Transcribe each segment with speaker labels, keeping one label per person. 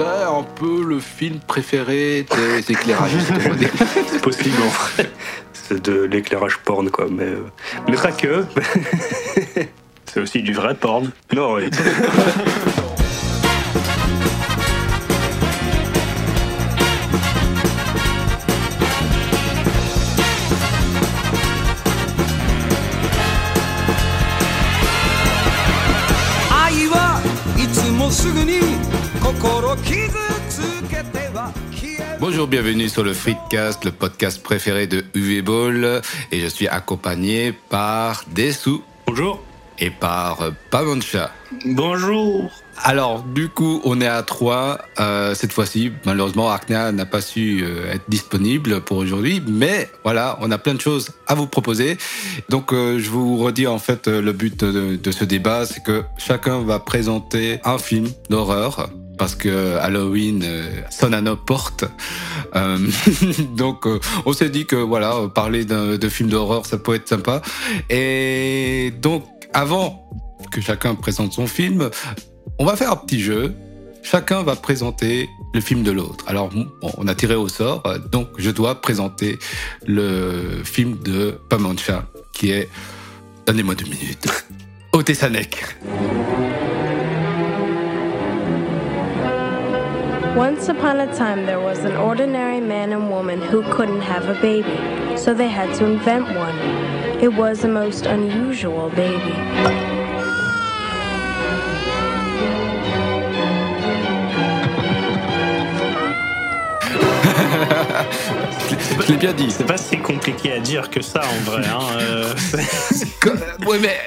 Speaker 1: serait un peu le film préféré des éclairagistes. dire.
Speaker 2: C'est possible en vrai. C'est de l'éclairage porn quoi, mais, euh, mais pas que. C'est aussi du vrai porn. Non, oui.
Speaker 1: Bonjour, bienvenue sur le Freakcast, le podcast préféré de UV Ball. Et je suis accompagné par Dessou.
Speaker 2: Bonjour.
Speaker 1: Et par euh, Pamancha.
Speaker 2: Bonjour.
Speaker 1: Alors, du coup, on est à trois. Euh, cette fois-ci, malheureusement, Arkna n'a pas su euh, être disponible pour aujourd'hui. Mais voilà, on a plein de choses à vous proposer. Donc, je vous redis en fait le but de, de ce débat, c'est que chacun va présenter un film d'horreur parce que Halloween euh, sonne à nos portes. Euh, donc euh, on s'est dit que voilà, parler de films d'horreur, ça peut être sympa. Et donc avant que chacun présente son film, on va faire un petit jeu. Chacun va présenter le film de l'autre. Alors, on a tiré au sort, donc je dois présenter le film de Pamancha, qui est, donnez-moi deux minutes, Otessanek.
Speaker 3: Once upon a time, there was an ordinary man and woman who couldn't have a baby, so they had to invent one. It was a most unusual baby.
Speaker 1: Je l'ai bien dit.
Speaker 2: C'est pas si compliqué à dire que ça en vrai. Hein, euh.
Speaker 1: oui, mais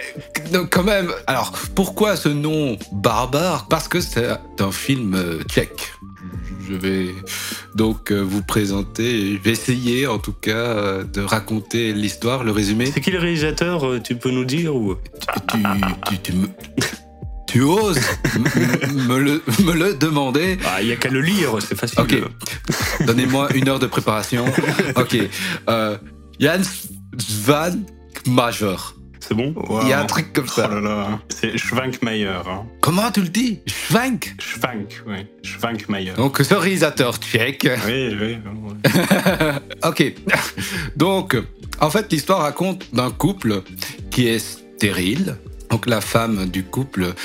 Speaker 1: quand même. Alors, pourquoi ce nom barbare? Parce que c'est un film euh, tchèque je vais donc euh, vous présenter, je vais essayer en tout cas euh, de raconter l'histoire, le résumé.
Speaker 2: C'est qui le réalisateur, euh, tu peux nous dire ou?
Speaker 1: Tu, oses me, le, demander?
Speaker 2: Ah, Il n'y a qu'à le lire, c'est facile.
Speaker 1: Ok, donnez-moi une heure de préparation. Ok, Jans Van Major.
Speaker 2: C'est bon
Speaker 1: Il y a un truc comme ça.
Speaker 2: Oh là là. C'est Schwankmayer. Hein.
Speaker 1: Comment tu le dis? Schwank?
Speaker 2: Schwank, oui. Schwankmayer.
Speaker 1: Donc, ce réalisateur tchèque.
Speaker 2: Oui, oui.
Speaker 1: ok. Donc, en fait, l'histoire raconte d'un couple qui est stérile. Donc la femme du couple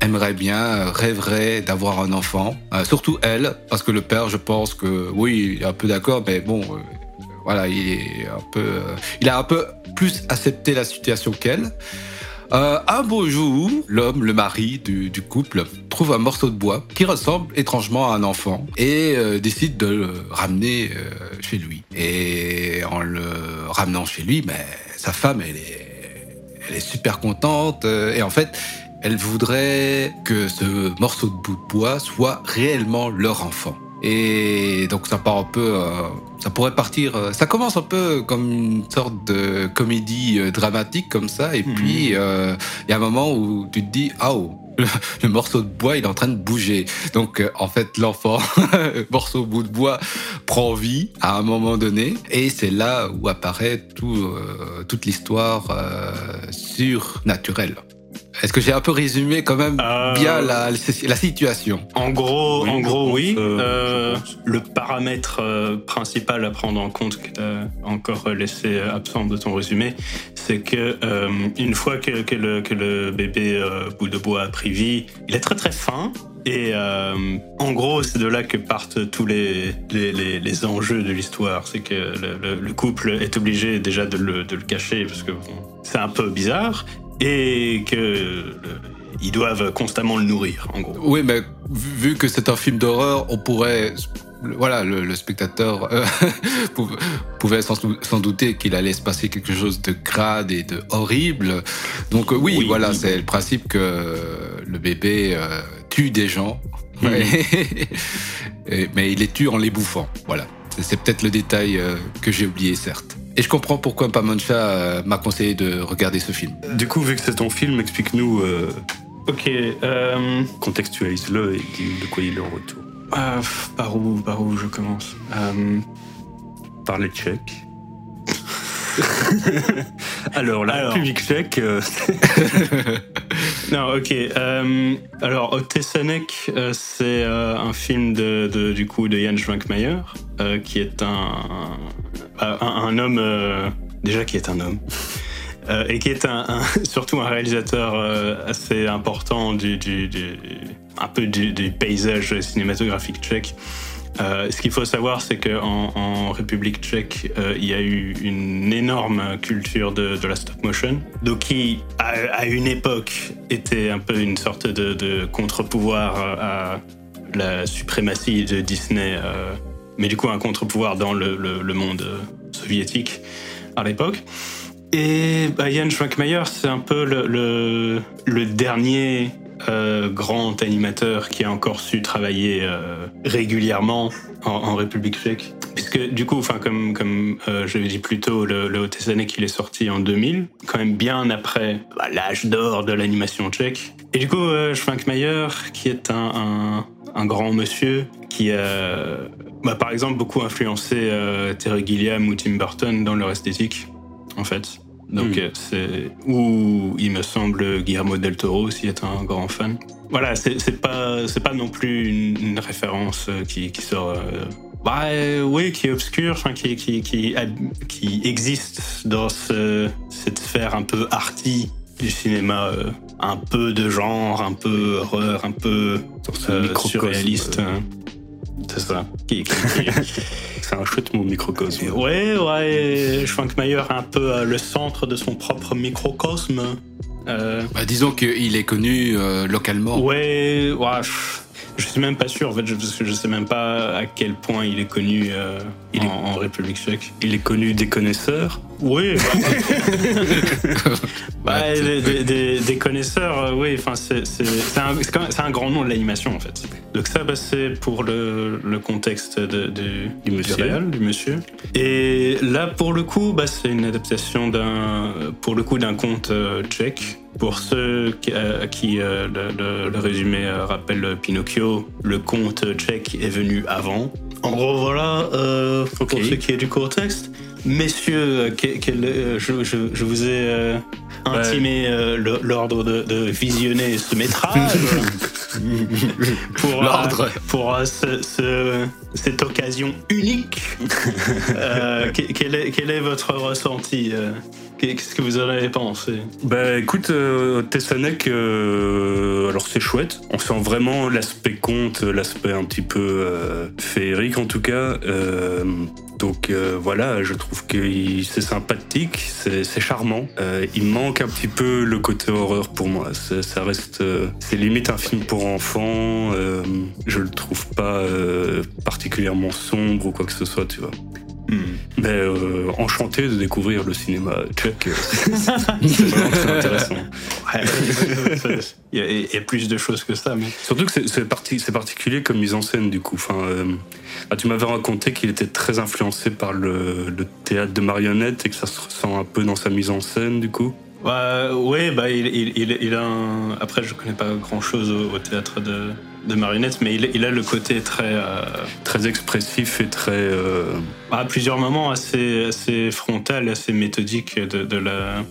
Speaker 1: aimerait bien, rêverait d'avoir un enfant, euh, surtout elle, parce que le père, je pense que oui, il est un peu d'accord, mais bon, euh, voilà, euh, il a un peu plus accepté la situation qu'elle. Euh, un beau jour, l'homme, le mari du, couple, trouve un morceau de bois qui ressemble étrangement à un enfant et euh, décide de le ramener chez lui. Et en le ramenant chez lui, mais sa femme, elle est, elle est super contente et en fait, elle voudrait que ce morceau de bois soit réellement leur enfant. Et donc ça part un peu, euh, ça pourrait partir, euh, ça commence un peu comme une sorte de comédie euh, dramatique comme ça, et puis il y a un moment où tu te dis, ah oh, le, morceau de bois il est en train de bouger. Donc en fait l'enfant, morceau bout de bois, prend vie à un moment donné, et c'est là où apparaît tout, toute l'histoire surnaturelle. Est-ce que j'ai un peu résumé quand même euh, bien la, la, situation
Speaker 2: En gros, oui, en gros, oui. Euh, le paramètre euh, principal à prendre en compte, encore laissé absent de ton résumé, c'est que une fois que, que, le, que le, bébé bout de bois a pris vie, il est très très fin. Et en gros, c'est de là que partent tous les, les, les, enjeux de l'histoire. C'est que le, le, couple est obligé déjà de le, de le cacher parce que c'est un peu bizarre et que ils doivent constamment le nourrir, en gros.
Speaker 1: Oui, mais vu que c'est un film d'horreur, on pourrait voilà, le, spectateur euh, pouvait sans, douter qu'il allait se passer quelque chose de crade et de horrible. Donc euh, oui, voilà, c'est le principe que le bébé euh, tue des gens, hmm. mais il les tue en les bouffant. Voilà, c'est peut-être le détail que j'ai oublié, certes. Et je comprends pourquoi Pamancha euh, m'a conseillé de regarder ce film.
Speaker 2: Du coup, vu que c'est ton film, explique-nous. Euh, ok, euh, contextualise-le et dis de quoi il est en retour. par où, par où je commence Par les Tchèques. Alors, la République tchèque. non, ok. Euh, alors, Otesanek, euh, c'est un film de, du coup de Jan Schwankmajer, qui est un, un, homme, déjà qui est un homme. et qui est un, surtout un réalisateur assez important du, du, un peu du paysage cinématographique tchèque. Euh, ce qu'il faut savoir, c'est qu'en en République tchèque, euh, il y a eu une énorme culture de, la stop motion, donc qui, à, une époque, était un peu une sorte de, contre-pouvoir à la suprématie de Disney, euh, mais du coup un contre-pouvoir dans le, monde soviétique à l'époque. Et bah, Jan Schwankmajer, c'est un peu le dernier euh, grand animateur qui a encore su travailler euh, régulièrement en, République tchèque. Puisque du coup, enfin comme comme euh, je l'ai dit plus tôt, le, le années qu'il est sorti en 2000, quand même bien après bah, l'âge d'or de l'animation tchèque. Et du coup, Schwankmajer, qui est un, un, grand monsieur qui a, bah, par exemple, beaucoup influencé Terry Gilliam ou Tim Burton dans leur esthétique, en fait. Donc hmm. euh, c'est où il me semble Guillermo del Toro aussi est un grand fan. Voilà, c'est pas c'est pas non plus une, référence euh, qui, qui sort. Euh, bah oui, qui est obscure, enfin, qui, qui, qui, qui existe dans ce, cette sphère un peu arty du cinéma, un peu de genre, un peu horreur, un peu surréaliste. C'est ça.
Speaker 4: c'est un chouette mon microcosme.
Speaker 2: Ouais, ouais. Schwankmajer est un peu euh, le centre de son propre microcosme.
Speaker 1: Euh... Bah, disons qu'il est connu euh, localement.
Speaker 2: Ouais, ouais. Je suis même pas sûr, en fait, parce que je sais même pas à quel point il est connu euh, il est... En, République tchèque.
Speaker 4: Il est connu des connaisseurs
Speaker 2: Oui. Bah, bah des, connaisseurs, euh, oui. Enfin, c'est un, un, grand nom de l'animation, en fait. Donc ça, bah, c'est pour le, le contexte de, du, monsieur. du monsieur. Et là, pour le coup, bah, c'est une adaptation d'un, pour le coup, d'un conte euh, tchèque pour ceux qui, euh, euh, le, résumé euh, rappelle Pinocchio, le conte tchèque est venu avant. En gros, voilà, pour ce qui est du contexte. Messieurs, je, vous ai intimé l'ordre de, visionner ce métrage pour, pour cette occasion unique. quel, est, quel, est, votre ressenti Qu'est-ce que vous en avez pensé
Speaker 4: Bah écoute, euh, euh, alors c'est chouette. On sent vraiment l'aspect conte, l'aspect un petit peu euh, féerique en tout cas. Euh, donc voilà, je trouve que c'est sympathique, c'est charmant. il manque un petit peu le côté horreur pour moi. Ça reste, c'est limite un film pour enfants. je le trouve pas particulièrement sombre ou quoi que ce soit, tu vois. Euh, enchanté de découvrir le cinéma tchèque. c'est vraiment très intéressant.
Speaker 2: il, y a, plus de choses que ça. Mais...
Speaker 4: Surtout que c'est particulier comme mise en scène, du coup. Enfin, euh, ah, tu m'avais raconté qu'il était très influencé par le, théâtre de marionnettes et que ça se ressent un peu dans sa mise en scène, du coup.
Speaker 2: Bah, oui, bah, il, il, a un... Après, je connais pas grand-chose au, théâtre de, de marionnettes, mais il, a le côté très... Euh,
Speaker 4: très expressif et très... Euh,
Speaker 2: à plusieurs moments assez, assez frontal, assez méthodique de, la,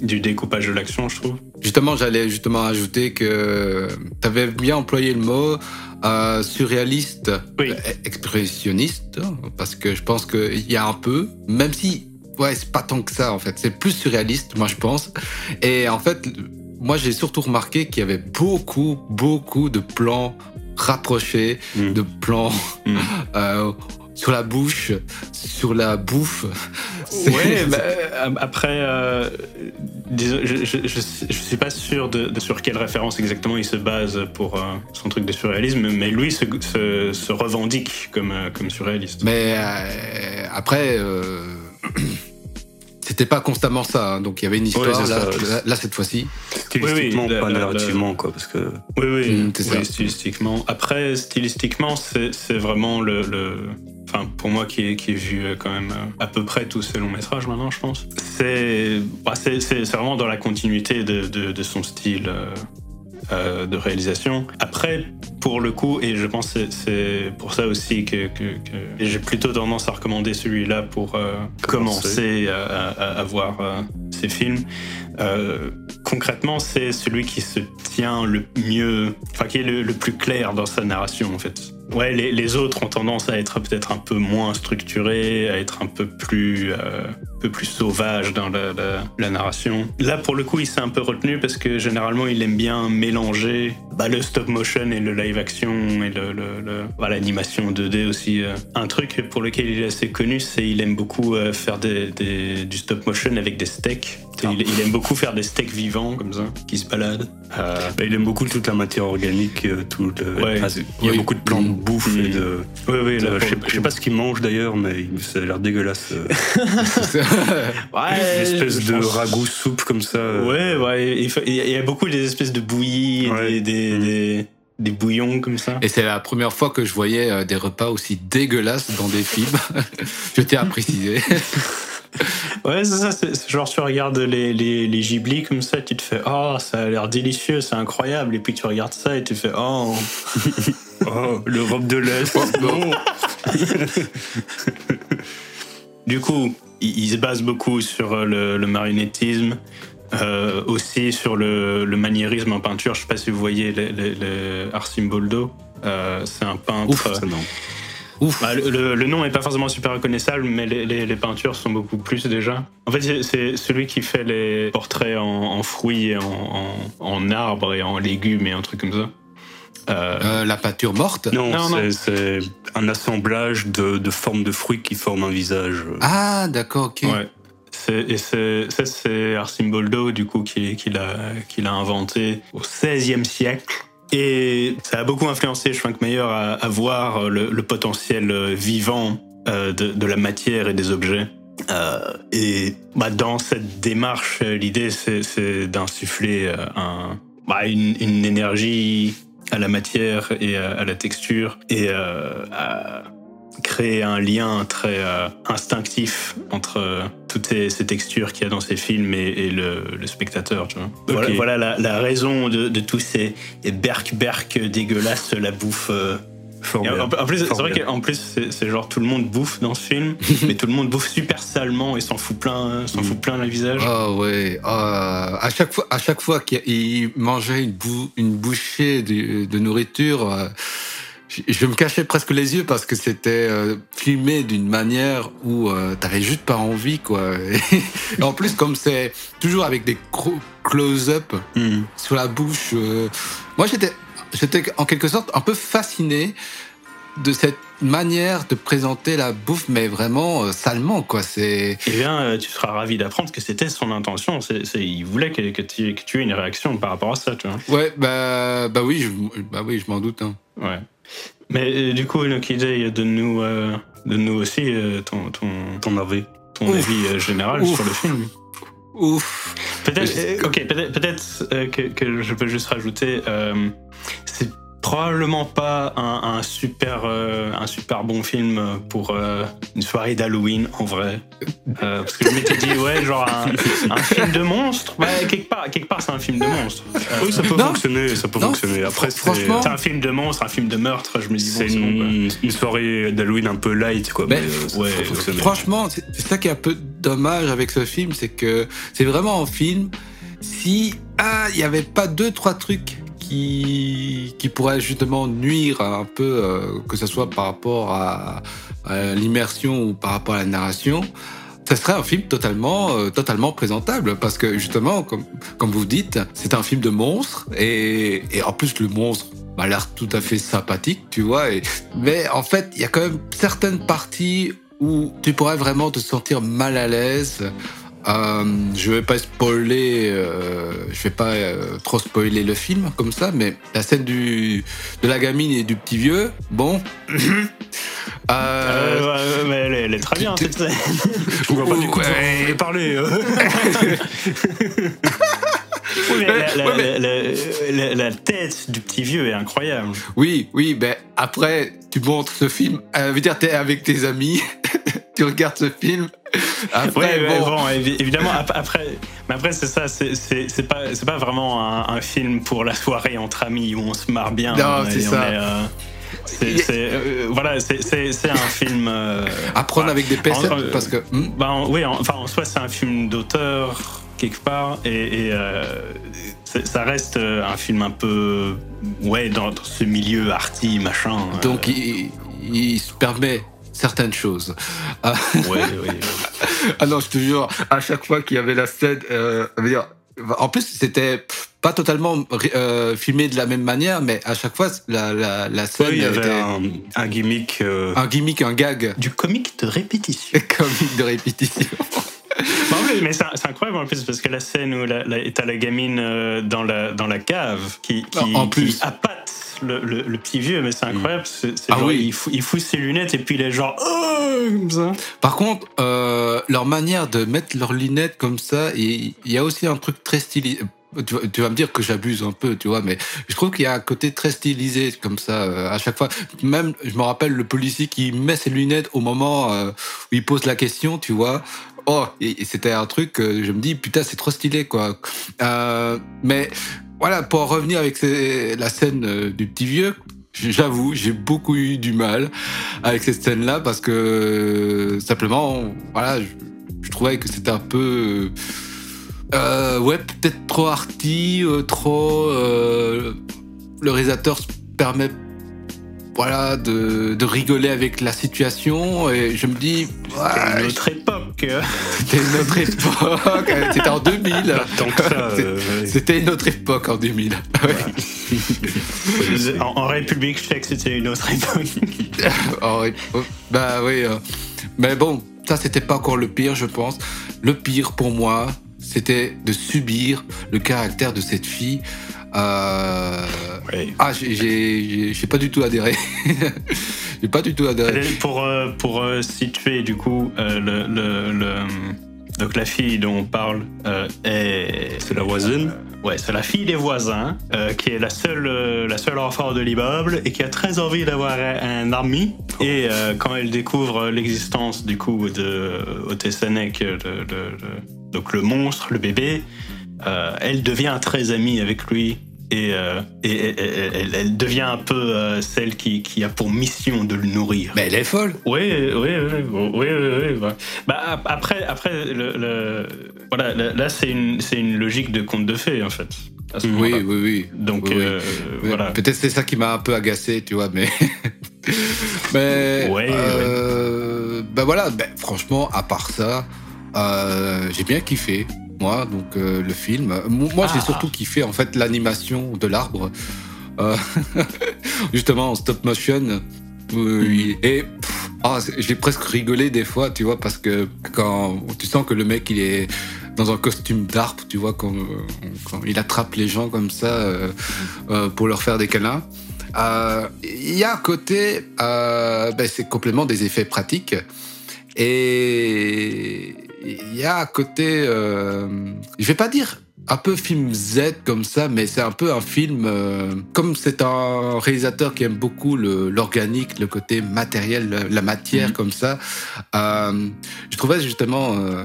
Speaker 2: du découpage de l'action, je trouve.
Speaker 1: Justement, j'allais justement ajouter que tu avais bien employé le mot euh, surréaliste, expressionniste, parce que je pense qu'il y a un peu, même si ouais, c'est pas tant que ça en fait. C'est plus surréaliste, moi je pense. Et en fait, moi j'ai surtout remarqué qu'il y avait beaucoup, beaucoup de plans rapprochés, mm. de plans mm. euh, sur la bouche, sur la bouffe.
Speaker 2: Ouais, bah, euh, après, euh, je, je, suis pas sûr de, sur quelle référence exactement il se base pour euh, son truc de surréalisme, mais lui se, se, revendique comme, comme surréaliste.
Speaker 1: Mais après. C'était pas constamment ça, hein. donc il y avait une histoire là, cette fois-ci.
Speaker 4: Stylistiquement, pas narrativement, quoi, parce que.
Speaker 2: Oui, oui, mmh, stylistiquement. Après, stylistiquement, c'est vraiment le, Enfin, pour moi qui ai, qui vu euh, quand même euh, à peu près tous ces longs métrages maintenant, je pense. C'est bah, vraiment dans la continuité de, de, son style. Euh, de réalisation. Après, pour le coup, et je pense que c'est pour ça aussi que, j'ai plutôt tendance à recommander celui-là pour commencer à, à, voir ces films. Euh, concrètement, c'est celui qui se tient le mieux, enfin qui est le, plus clair dans sa narration en fait. Ouais, les, autres ont tendance à être peut-être un peu moins structurés, à être un peu plus, euh, peu plus sauvages dans la, la, la, narration. Là, pour le coup, il s'est un peu retenu parce que généralement, il aime bien mélanger bah, le stop motion et le live action et le, le, le voilà, l'animation 2D aussi. Euh. Un truc pour lequel il est assez connu, c'est il aime beaucoup euh, faire des, des, du stop motion avec des steaks. Il, il, aime beaucoup faire des steaks vivants comme ça, qui se baladent.
Speaker 4: Euh, bah, il aime beaucoup toute la matière organique, tout le,
Speaker 2: ouais.
Speaker 4: il y a oui. beaucoup de plans de bouffe
Speaker 2: mmh.
Speaker 4: et de.
Speaker 2: Oui, oui,
Speaker 4: de, je, sais, je sais pas ce qu'il mange d'ailleurs, mais ça a l'air dégueulasse.
Speaker 2: ouais,
Speaker 4: Une espèce de pense... ragoût soupe comme ça.
Speaker 2: Ouais, ouais. Il, faut, il y a beaucoup des espèces de bouillies, ouais. des, des, mmh. des des bouillons comme ça.
Speaker 1: Et c'est la première fois que je voyais euh, des repas aussi dégueulasses dans des films. je tiens à préciser.
Speaker 2: ouais, c'est ça. C'est genre tu regardes les, les, les giblis comme ça, tu te fais oh ça a l'air délicieux, c'est incroyable. Et puis tu regardes ça et tu fais oh,
Speaker 4: oh l'Europe de l'Est. non.
Speaker 2: du coup, il, il, se base beaucoup sur le, le marionnettisme. Euh, aussi sur le, le, maniérisme en peinture. Je sais pas si vous voyez le, le, le Arsim Boldo. Euh, c'est un peintre.
Speaker 1: Ouf, ça non.
Speaker 2: Ouf. Bah, le, le, nom est pas forcément super reconnaissable, mais les, les, les peintures sont beaucoup plus déjà. En fait, c'est celui qui fait les portraits en, en fruits, et en, en, en, arbres et en légumes et un truc comme ça.
Speaker 1: Euh... Euh, la peinture morte?
Speaker 4: Non, non, non. c'est un assemblage de, de, formes de fruits qui forment un visage.
Speaker 1: Ah, d'accord, ok.
Speaker 2: Ouais. Et ça, c'est Arsim Boldo, du coup, qui, qui l'a inventé au XVIe siècle. Et ça a beaucoup influencé Schwankmeyer à, à voir le, potentiel vivant euh, de, la matière et des objets. Euh, et bah, dans cette démarche, l'idée, c'est d'insuffler un, bah, une, énergie à la matière et à, la texture et euh, à créer un lien très euh, instinctif entre euh, toutes ces, ces textures qu'il y a dans ces films et, et le, le, spectateur. Tu vois. Okay. Voilà, voilà la, la, raison de, de tous ces berk-berk dégueulasses, la bouffe. Euh, en, en, plus, c'est vrai qu'en plus, c'est genre tout le monde bouffe dans ce film, mais tout le monde bouffe super salement et s'en fout plein, s'en fout plein le visage.
Speaker 1: Ah oh, ouais. Oh, à chaque fois, à chaque fois qu'il mangeait une, bou une bouchée de, de nourriture. Je me cachais presque les yeux parce que c'était euh, filmé d'une manière où euh, t'avais juste pas envie quoi. Et en plus comme c'est toujours avec des close-up mm. sur la bouche, euh, moi j'étais j'étais en quelque sorte un peu fasciné de cette manière de présenter la bouffe, mais vraiment euh, salement, quoi. C'est.
Speaker 2: Eh bien, euh, tu seras ravi d'apprendre que c'était son intention. C'est, il voulait que, que, tu, que, tu, aies une réaction par rapport à ça, tu vois.
Speaker 1: Ouais, bah, bah oui, je, bah oui, je m'en doute. Hein.
Speaker 2: Ouais. Mais euh, du coup, Enoki Day, donne-nous, euh, donne-nous aussi euh, ton, ton,
Speaker 4: ton avis,
Speaker 2: ton Ouf. avis général
Speaker 1: Ouf.
Speaker 2: sur le film.
Speaker 1: Ouf.
Speaker 2: Peut-être, ok, peut-être, peut-être que, que, je peux juste rajouter, c'est probablement pas un, un super euh, un super bon film pour euh, une soirée d'Halloween en vrai. Euh, parce que je m'étais dit ouais genre un, un film de monstre bah, quelque part quelque part c'est un film de monstre
Speaker 4: oui ça peut non. fonctionner ça peut non. fonctionner. après
Speaker 2: franchement c'est un film de monstre un film de meurtre je me dis
Speaker 4: c'est bon, une, une, soirée d'Halloween un peu light quoi
Speaker 1: mais, mais ouais, franchement c'est ça qui est un peu dommage avec ce film c'est que c'est vraiment un film. Si ah il y avait pas deux trois trucs qui, pourrait justement nuire un peu, euh, que ce soit par rapport à, l'immersion ou par rapport à la narration, ça serait un film totalement, euh, totalement présentable parce que justement, comme, vous dites, c'est un film de monstre et, en plus le monstre a l'air tout à fait sympathique, tu vois. Mais en fait, il y a quand même certaines parties où tu pourrais vraiment te sentir mal à l'aise euh, je vais pas spoiler, euh, je vais pas euh, trop spoiler le film comme ça, mais la scène du de la gamine et du petit vieux, bon.
Speaker 2: Euh, mais elle, elle, est très bien cette scène.
Speaker 4: Je vois pas du coup ouais. parler.
Speaker 2: Oui, la, la, ouais, mais... la, la, tête du petit vieux est incroyable.
Speaker 1: Oui, oui, ben après, tu montres ce film, euh, veut dire, t'es avec tes amis, tu regardes ce film.
Speaker 2: Après, ouais, bon... bon... évidemment, après, mais après, c'est ça, c'est pas, pas vraiment un, un, film pour la soirée entre amis où on se marre bien.
Speaker 1: Non, c'est ça.
Speaker 2: Est, euh... C'est, euh, voilà, c'est un film. Euh,
Speaker 1: à prendre avec des pincettes parce que.
Speaker 2: Hmm? Ben, oui, en, enfin, en soi, c'est un film d'auteur quelque part et, euh, ça reste un film un peu ouais dans, ce milieu arty machin.
Speaker 1: Donc il, il se permet certaines choses.
Speaker 2: Ah. Ouais, ouais,
Speaker 1: ah non, je te jure, à chaque fois qu'il y avait la scène, euh, dire, en plus c'était pas totalement euh, filmé de la même manière, mais à chaque fois la, la, la scène
Speaker 4: oui, il y avait un, un, gimmick, euh...
Speaker 1: un gimmick, un gag,
Speaker 2: du comique de répétition,
Speaker 1: comique de répétition.
Speaker 2: mais c'est incroyable en plus parce que la scène où t'as la gamine euh, dans la dans la cave qui qui,
Speaker 1: en plus.
Speaker 2: qui appâte le, le, le, petit vieux, mais c'est incroyable. C'est,
Speaker 1: Ah
Speaker 2: genre,
Speaker 1: oui.
Speaker 2: il, fout, il fout ses lunettes et puis il est genre oh, comme ça.
Speaker 1: Par contre, euh, leur manière de mettre leurs lunettes comme ça, il y a aussi un truc très stylisé. Tu, vas- tu vas me dire que j'abuse un peu, tu vois, mais je trouve qu'il y a un côté très stylisé comme ça euh, à chaque fois. Même, je me rappelle le policier qui met ses lunettes au moment euh, où il pose la question, tu vois. Oh, et, et c'était un truc je me dis putain c'est trop stylé quoi. Mais voilà pour en revenir avec la scène euh, du petit vieux, j'avoue j'ai beaucoup eu du mal avec cette scène là parce que euh, simplement voilà je, trouvais que c'était un peu euh, ouais peut-être trop arty, trop le réalisateur se permet voilà de, de rigoler avec la situation et je me dis
Speaker 2: C'était une autre époque.
Speaker 1: c'était une autre époque. C'était en 2000.
Speaker 4: Tant que ça. euh.
Speaker 1: C'était une autre époque en 2000. Ouais.
Speaker 2: en, en République tchèque, c'était une autre époque.
Speaker 1: Oh, bah oui. euh. Mais bon, ça c'était pas encore le pire, je pense. Le pire pour moi, c'était de subir le caractère de cette fille. Euh...
Speaker 2: Ouais.
Speaker 1: Ah, j'ai- pas du tout adhéré. j'ai pas du tout adhéré.
Speaker 2: Pour, euh, pour euh, situer, du coup, euh, le, le, le- donc la fille dont on parle euh, est.
Speaker 4: C'est la voisine
Speaker 2: Ouais, c'est la fille des voisins, euh, qui est la seule, euh, la seule enfant de l'immeuble et qui a très envie d'avoir un, ami. Et euh, quand elle découvre l'existence du coup de Otesanek, le, le- le- donc le monstre, le bébé, elle devient très amie avec lui. Et, euh, et- et- et- elle, elle devient un peu euh, celle qui, qui a pour mission de le nourrir.
Speaker 1: Mais elle est folle.
Speaker 2: Oui, oui, oui, oui, oui. Bah, ap- après, après le, le- voilà, là, c'est une, c'est une logique de conte de fées, en fait. à ce
Speaker 1: Oui, oui, oui.
Speaker 2: Donc,
Speaker 1: Oui,
Speaker 2: euh, voilà.
Speaker 1: Peut-être c'est ça qui m'a un peu agacé, tu vois, mais. mais.
Speaker 2: Ouais,
Speaker 1: euh, Ben voilà, ben, franchement, à part ça, euh, j'ai bien kiffé, moi, donc euh, le film. Moi, j'ai
Speaker 2: Ah.
Speaker 1: surtout kiffé, en fait, l'animation de l'arbre. Euh, justement, en stop motion. Oui, et pff, ah, c'est- j'ai presque rigolé des fois, tu vois, parce que quand tu sens que le mec il est dans un costume d'arbre, tu vois, quand, quand il attrape les gens comme ça euh, euh, pour leur faire des câlins. Euh, Il y a un côté, euh, ben, c'est complètement des effets pratiques. Et il y a un côté, euh, je vais pas dire un peu film Z comme ça, mais c'est un peu un film, euh, comme c'est un réalisateur qui aime beaucoup l'organique, le, côté matériel, la, la matière
Speaker 2: Mhm.
Speaker 1: comme ça. Euh, je trouvais justement euh,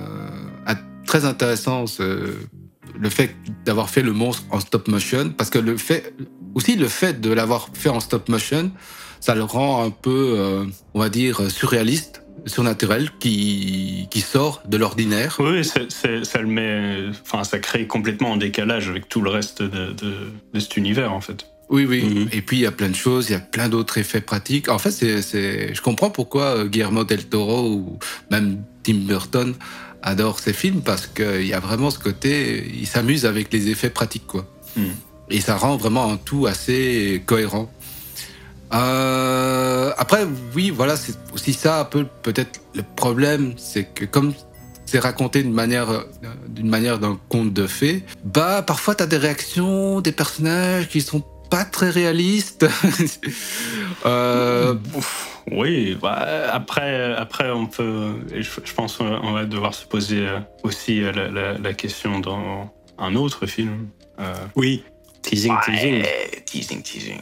Speaker 1: très intéressant ce- le fait d'avoir fait le monstre en stop motion, parce que le fait, aussi le fait de l'avoir fait en stop motion, ça le rend un peu, on va dire, surréaliste, surnaturel, qui, qui sort de l'ordinaire.
Speaker 2: Oui, ça le met, enfin, ça crée complètement en décalage avec tout le reste de, de, de cet univers, en fait.
Speaker 1: Oui, oui.
Speaker 4: Mhm.
Speaker 1: Et puis il y a plein de choses, il y a plein d'autres effets pratiques. En fait, c'est, c'est, je comprends pourquoi euh, Guillermo del Toro ou même Tim Burton adorent ces films parce qu'il y a vraiment ce côté, il s'amuse avec les effets pratiques, quoi.
Speaker 2: Mhm.
Speaker 1: Et ça rend vraiment un tout assez cohérent. Euh, après, oui, voilà, c'est aussi ça un peu peut-être le problème, c'est que comme c'est raconté d'une manière, euh, d'une manière d'un conte de fées, bah parfois t'as des réactions des personnages qui sont pas très réalistes. euh,
Speaker 2: Oui, bah, après, après, on peut, je, je pense qu'on va devoir se poser euh, aussi euh, la, la- la question dans un autre film. Euh,
Speaker 4: Oui. Teasing, teasing.
Speaker 2: Ouais, teasing, teasing.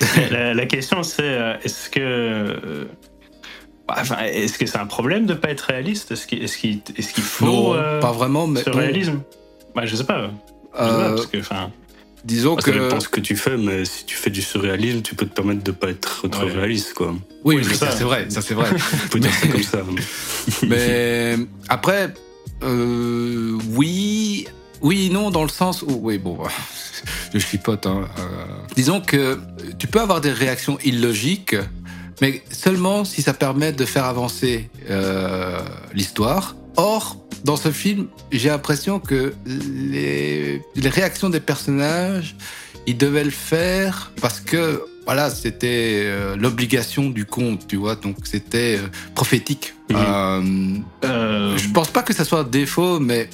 Speaker 2: la, la question c'est euh, est-ce que euh, bah, enfin, est-ce que c'est un problème de pas être réaliste? Est-ce qu'il est-ce qu'il est-ce qu'il faut
Speaker 1: non,
Speaker 2: euh,
Speaker 1: pas vraiment, mais
Speaker 2: ce réalisme? Bah, Je sais pas. Je sais pas,
Speaker 1: euh,
Speaker 2: parce que, enfin,
Speaker 1: disons
Speaker 4: Ça
Speaker 1: que
Speaker 4: dépend ce que tu fais, mais si tu fais du surréalisme, tu peux te permettre de pas être trop
Speaker 2: Ouais.
Speaker 4: réaliste, quoi.
Speaker 1: oui,
Speaker 2: oui,
Speaker 1: mais ça
Speaker 2: ça.
Speaker 1: c'est vrai, ça c'est vrai.
Speaker 4: On peut dire ça comme ça.
Speaker 1: mais après, euh, oui, oui, non, dans le sens où, oui, bon, je chipote. Hein, euh, disons que tu peux avoir des réactions illogiques, mais seulement si ça permet de faire avancer euh, l'histoire. Or, dans ce film, j'ai l'impression que les, les réactions des personnages, ils devaient le faire parce que voilà, c'était euh, l'obligation du conte, tu vois, donc c'était euh, prophétique. Euh,
Speaker 2: Euh,
Speaker 1: je pense pas que ça soit un défaut, mais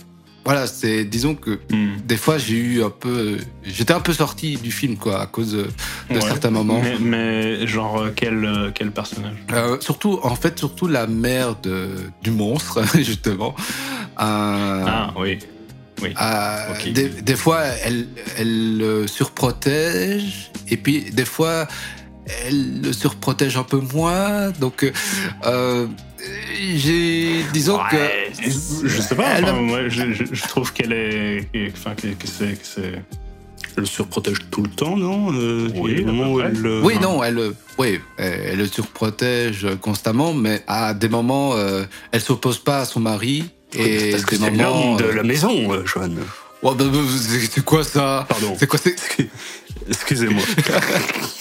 Speaker 1: voilà, c'est disons que
Speaker 2: hmm.
Speaker 1: des fois j'ai eu un peu, j'étais un peu sorti du film quoi à cause de,
Speaker 2: Ouais.
Speaker 1: certains moments.
Speaker 2: Mais, mais genre, euh, quel, euh, quel personnage?
Speaker 1: Euh, surtout, en fait, surtout la mère de, du monstre justement. Euh,
Speaker 2: Ah, oui. Oui.
Speaker 1: Euh, des, des fois, elle, elle le surprotège, et puis des fois, elle le surprotège un peu moins. Donc, euh, j'ai, disons
Speaker 2: Ouais,
Speaker 1: que,
Speaker 2: je sais pas.
Speaker 1: Elle
Speaker 2: enfin, moi, je, je- je trouve qu'elle est, enfin, que, que c'est, que c'est.
Speaker 4: Elle le surprotège tout le temps, non Euh,
Speaker 2: Oui,
Speaker 4: où
Speaker 2: près.
Speaker 4: elle le-
Speaker 1: oui, non, elle, le- oui, elle, le surprotège constamment, mais à des moments, euh, elle s'oppose pas à son mari. Et
Speaker 4: Parce que
Speaker 1: des
Speaker 4: c'est
Speaker 1: moments,
Speaker 4: l'homme de
Speaker 1: euh,
Speaker 4: la maison, euh, Joanne.
Speaker 1: bah, bah, c'est c'est quoi ça?
Speaker 4: Pardon.
Speaker 1: C'est quoi c'est
Speaker 4: Excusez-moi.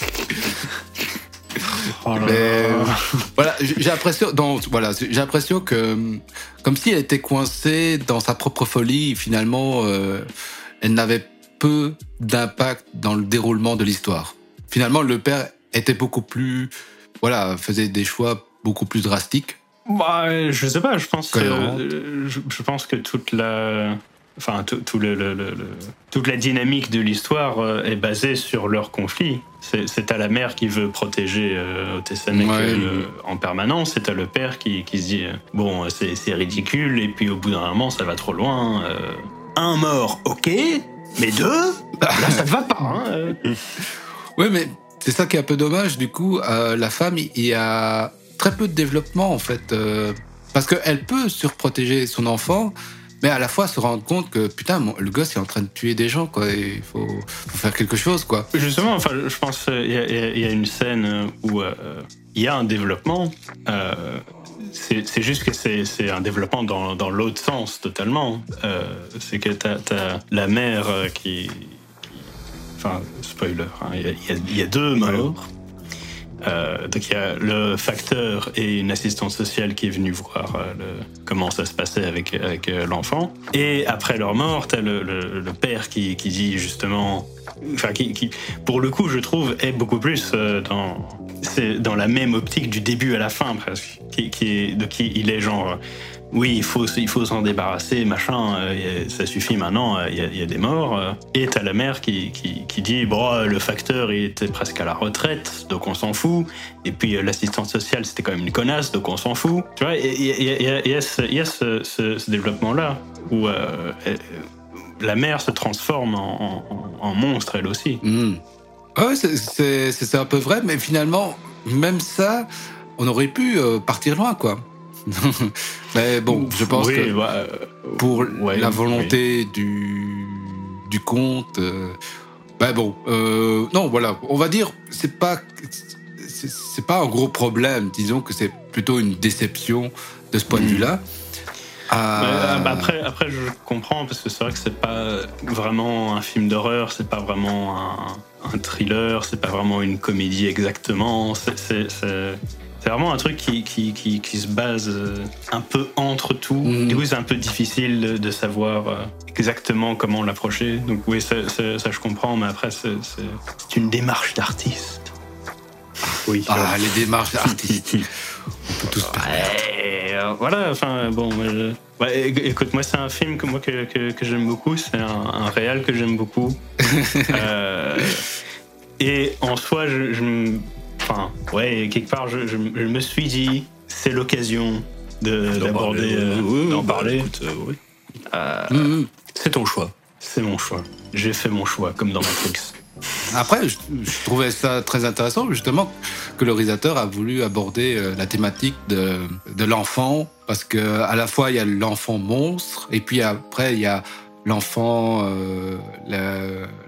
Speaker 2: Oh là
Speaker 1: Mais,
Speaker 2: là.
Speaker 1: voilà, j'ai l'impression, donc, voilà, j'ai l'impression que, hum, comme si elle était coincée dans sa propre folie, finalement, euh, elle n'avait peu d'impact dans le déroulement de l'histoire. Finalement, le père était beaucoup plus, voilà, faisait des choix beaucoup plus drastiques.
Speaker 2: Bah, je sais pas, je pense,
Speaker 1: Cohérent.
Speaker 2: euh, je, je pense que toute la, enfin, tout, tout le, le- le- le- toute la dynamique de l'histoire euh, est basée sur leur conflit. C'est à la mère qui veut protéger euh,
Speaker 1: Ouais.
Speaker 2: euh, en permanence, c'est à le père qui, qui se dit euh, bon, c'est ridicule, et puis au bout d'un moment, ça va trop loin. euh, un mort, ok, mais deux, là, ça ne va pas. Hein, euh.
Speaker 1: Oui, mais c'est ça qui est un peu dommage. Du coup, euh, la femme, il y a très peu de développement en fait, euh, parce qu'elle peut surprotéger son enfant, mais à la fois se rendre compte que putain, le gosse est en train de tuer des gens, quoi. Il faut, faut faire quelque chose, quoi.
Speaker 2: Justement, enfin, je pense qu'il y, a- il y a- il y a une scène où euh, il y a un développement. euh, c'est juste que c'est c'est un développement dans, dans l'autre sens totalement. Euh, c'est que t'as as la mère euh, qui, qui- Enfin, spoiler, hein, il y, y a deux morts. Euh, donc il y a le facteur et une assistante sociale qui est venue voir euh, comment ça se passait avec, euh, l'enfant. Et après leur mort, le, père qui dit justement, enfin qui, pour le coup je trouve est beaucoup plus euh, dans c'est dans la même optique du début à la fin presque, qui, est de qui il est genre oui, il faut, il faut s'en débarrasser, machin, euh, ça suffit maintenant, euh, il y, a- des morts. euh. Et t'as la mère qui, qui, qui dit, bon, euh, le facteur, il était presque à la retraite, donc on s'en fout. Et puis euh, l'assistante sociale, c'était quand même une connasse, donc on s'en fout. Tu vois, il y a, ce, développement-là, où euh, euh, la mère se transforme en, en- en monstre, elle aussi.
Speaker 1: Hmm. Ouais, c'est- un peu vrai, mais finalement, même ça, on aurait pu euh, partir loin, quoi. mais bon, je pense
Speaker 2: Oui,
Speaker 1: que
Speaker 2: bah,
Speaker 1: pour
Speaker 2: ouais,
Speaker 1: la
Speaker 2: oui.
Speaker 1: volonté du, du conte, euh, ben bon, euh, non, voilà, on va dire, c'est pas, c'est pas un gros problème, disons que c'est plutôt une déception de ce point de
Speaker 2: Mm.
Speaker 1: vue-là.
Speaker 2: Ouais,
Speaker 1: Euh,
Speaker 2: bah après, après, je comprends parce que c'est vrai que c'est pas vraiment un film d'horreur, c'est pas vraiment un, un thriller, c'est pas vraiment une comédie exactement. C'est- vraiment un truc qui, qui, qui, qui se base euh, un peu entre tout.
Speaker 1: Mhm.
Speaker 2: Du coup, c'est un peu difficile de, de savoir euh, exactement comment l'approcher. Donc oui, ça, je comprends, mais après, c'est c'est- c'est une démarche d'artiste.
Speaker 4: Oui.
Speaker 1: ah, les démarches artistiques, on peut tous
Speaker 2: Ouais, euh, voilà, enfin bon, moi, je- ouais, éc- écoute, moi c'est un film que moi que, que, que j'aime beaucoup, c'est un, un réal que j'aime beaucoup. Euh, et en soi, je, je me- enfin, ouais, quelque part, je, je me- je me suis dit, c'est l'occasion de- d'aborder,
Speaker 4: Oui, oui,
Speaker 2: d'en
Speaker 4: bah,
Speaker 2: parler.
Speaker 4: oui.
Speaker 2: Euh.
Speaker 4: C'est ton choix.
Speaker 2: c'est mon choix. J'ai fait mon choix, comme dans Matrix.
Speaker 1: Après, je, je trouvais ça très intéressant, justement, que le réalisateur a voulu aborder euh, la thématique de, de l'enfant, parce que à la fois il y a l'enfant monstre, et puis après il y a l'enfant euh,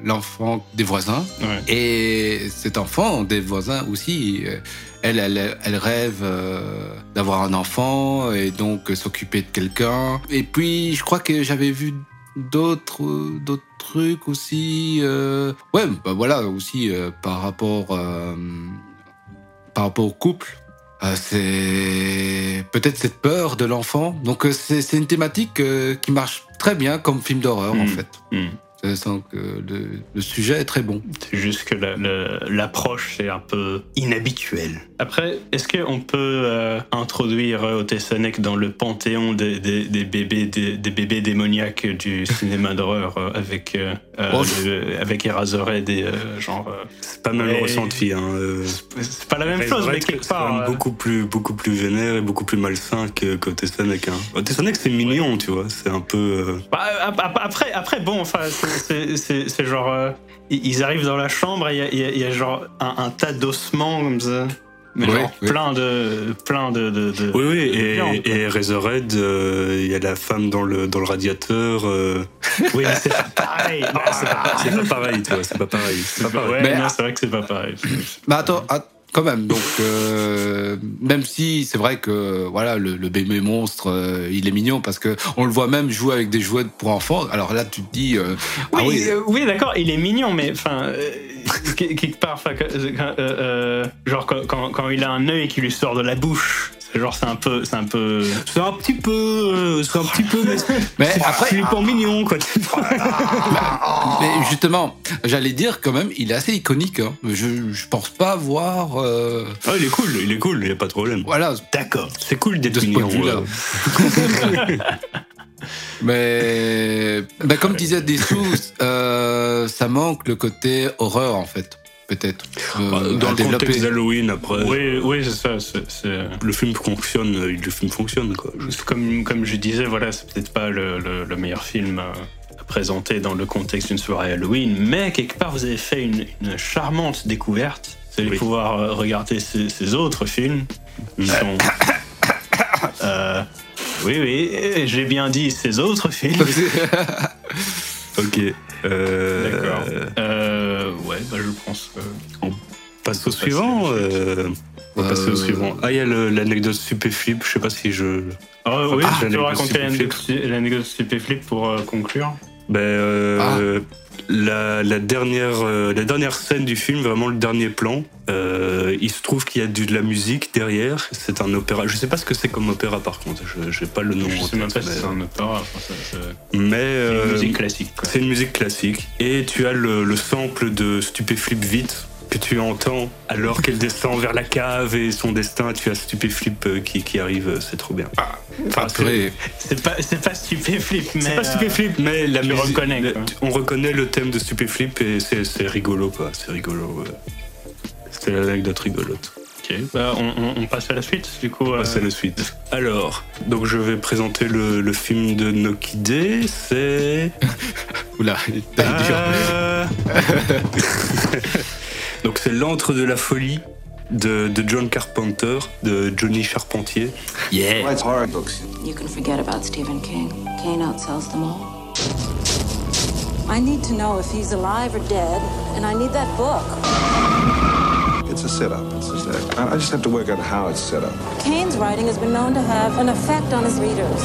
Speaker 1: l'enfant des voisins.
Speaker 2: Ouais.
Speaker 1: Et cet enfant des voisins aussi, euh, elle, elle, elle rêve euh, d'avoir un enfant et donc s'occuper de quelqu'un. Et puis, je crois que j'avais vu d'autres euh, d'autres trucs aussi. euh, ouais, bah voilà aussi euh, par rapport euh, par rapport au couple. C'est peut-être cette peur de l'enfant. Donc c'est une thématique qui marche très bien comme film d'horreur en
Speaker 2: Mm.
Speaker 1: fait.
Speaker 2: Hmm.
Speaker 1: Que le, le sujet est très bon.
Speaker 2: C'est juste que la- la- l'approche est un peu inhabituelle. Après, est-ce qu'on peut euh, introduire Otesanek dans le panthéon des, des- des bébés, des, des bébés démoniaques du cinéma d'horreur euh, avec, euh, euh,
Speaker 1: Oh.
Speaker 2: le- avec Eraserhead et euh, genre. euh,
Speaker 4: C'est pas mal ressenti. Hein. euh.
Speaker 2: c'est pas la même chose, mais quelque
Speaker 4: c'est quand
Speaker 2: part.
Speaker 4: même
Speaker 2: euh,
Speaker 4: beaucoup plus, beaucoup plus vénère et beaucoup plus malsain que qu'Otesanek. Hein. Otesanek, c'est mignon, tu vois. C'est un peu. euh,
Speaker 2: Bah, ap- ap- après, après, bon, enfin, c'est- genre. euh, ils arrivent dans la chambre et il y a- y, y genre un, un tas d'ossements comme ça. Mais genre plein de. Plein de. de, de-
Speaker 4: Oui, oui, et,
Speaker 2: viande, quoi.
Speaker 4: et Razorhead, euh, il y a la femme dans le, dans le radiateur. euh,
Speaker 2: Oui, mais c'est pas pareil. C'est pas
Speaker 4: pareil, tu vois, c'est pas pareil. C'est pas
Speaker 2: pareil.
Speaker 4: pareil.
Speaker 2: Ouais,
Speaker 1: Mais-
Speaker 2: non, c'est vrai que c'est pas pareil.
Speaker 1: Mais attends, att- quand même. Donc, euh, même si c'est vrai que voilà, le, le bébé monstre, euh, il est mignon parce que on le voit même jouer avec des jouets pour enfants. Alors là, tu te dis, euh,
Speaker 2: Oui,
Speaker 1: ah oui,
Speaker 2: euh, oui d'accord, il est mignon, mais enfin. euh, que- quelque part, que- euh, euh, genre quand, quand, quand il a un œil qui lui sort de la bouche, c'est genre c'est un peu, c'est un peu.
Speaker 4: C'est un petit peu. euh, c'est un petit peu. Mais,
Speaker 1: mais après,
Speaker 4: flippant mignon, quoi.
Speaker 1: mais justement, j'allais dire quand même, il est assez iconique. Hein. Je, je pense pas voir, euh,
Speaker 4: Ah, il est cool, il est cool, il n'y a pas de problème.
Speaker 1: voilà,
Speaker 2: D'accord.
Speaker 4: C'est cool d'être
Speaker 1: de ce point de
Speaker 4: mignon.
Speaker 1: vue-là. Mais ben, comme disait Dessous, euh, ça manque le côté horreur en fait, peut-être. euh,
Speaker 4: Bah, Dans le
Speaker 1: développer.
Speaker 4: contexte d'Halloween, après,
Speaker 2: Oui, oui, c'est ça.
Speaker 4: le film fonctionne, euh, le film fonctionne, quoi.
Speaker 2: Comme, comme je disais, voilà, c'est peut-être pas le, le- le meilleur film euh, à présenter dans le contexte d'une soirée Halloween, mais quelque part, vous avez fait une, une charmante découverte. Vous allez
Speaker 4: Oui.
Speaker 2: pouvoir euh, regarder ces, ces autres films qui sont. Euh, oui, oui, j'ai bien dit ces autres films.
Speaker 4: Ok. Euh,
Speaker 2: D'accord. Euh, ouais, bah, je pense. que-
Speaker 4: Passe au suivant. euh, on va passer au suivant. Ah, il y a l'anecdote stupéflip. Je sais pas si je.
Speaker 2: Ah, oui,
Speaker 4: Ah,
Speaker 2: tu peux
Speaker 4: l'anecdote
Speaker 2: raconter l'anecdote stupéflip pour euh, conclure?
Speaker 4: Ben, euh,
Speaker 1: Ah.
Speaker 4: La, la dernière, euh, la dernière scène du film, vraiment le dernier plan, euh, il se trouve qu'il y a du, de la musique derrière. C'est un opéra. Je sais pas ce que c'est comme opéra par contre. Je n'ai pas le nom.
Speaker 2: Je sais même pas si c'est un opéra. enfin,
Speaker 4: Mais
Speaker 2: C'est
Speaker 4: euh,
Speaker 2: une musique classique. quoi.
Speaker 4: c'est une musique classique. Et tu as le, le sample de Stupéflip vite que tu entends alors qu'elle descend vers la cave et son destin. Tu as Stupéflip euh, qui, qui arrive. euh, C'est trop bien. Enfin, c'est-
Speaker 1: Après,
Speaker 2: C'est pas, c'est pas stupéflip, mais.
Speaker 4: c'est pas
Speaker 2: euh,
Speaker 4: Stupéflip, mais la
Speaker 2: tu
Speaker 4: musique.
Speaker 2: reconnais,
Speaker 4: le-
Speaker 2: quoi.
Speaker 4: tu- on reconnaît le thème de Stupéflip et c'est c'est rigolo, quoi. C'est rigolo. ouais. C'était l'anecdote rigolote.
Speaker 2: Ok, bah, on, on- on passe à la suite, du coup.
Speaker 4: On
Speaker 2: euh,
Speaker 4: passe à la suite. Alors, donc je vais présenter le, le film de Nokide. C'est.
Speaker 1: oula, t'as dit dur.
Speaker 4: Donc c'est l'antre de la folie de, de John Carpenter, de Johnny Charpentier.
Speaker 1: Yeah.
Speaker 5: writes horror books.
Speaker 6: You can forget about Stephen King. Kane outsells them all.
Speaker 7: I need to know if he's alive or dead, and I need that book.
Speaker 5: It's a setup. It's a, I I just have to work out how it's set up.
Speaker 7: Kane's writing has been known to have an effect on his readers.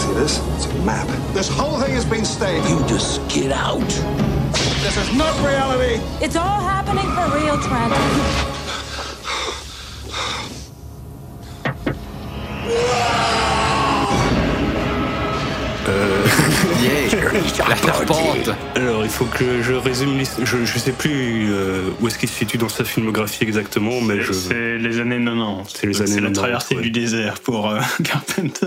Speaker 5: See this? It's a map. This whole thing has been staged. You just get out. This is not reality.
Speaker 7: It's all happening for real, Trent.
Speaker 1: Yeah. Uh, La serpente.
Speaker 4: Alors il faut que je résume l'histoire. Je, je sais plus euh, où est-ce qu'il se situe dans sa filmographie exactement, mais je.
Speaker 2: C'est les années 90.
Speaker 4: C'est les années
Speaker 2: la
Speaker 4: 90,
Speaker 2: traversée
Speaker 4: ouais.
Speaker 2: du désert pour euh, Carpenter.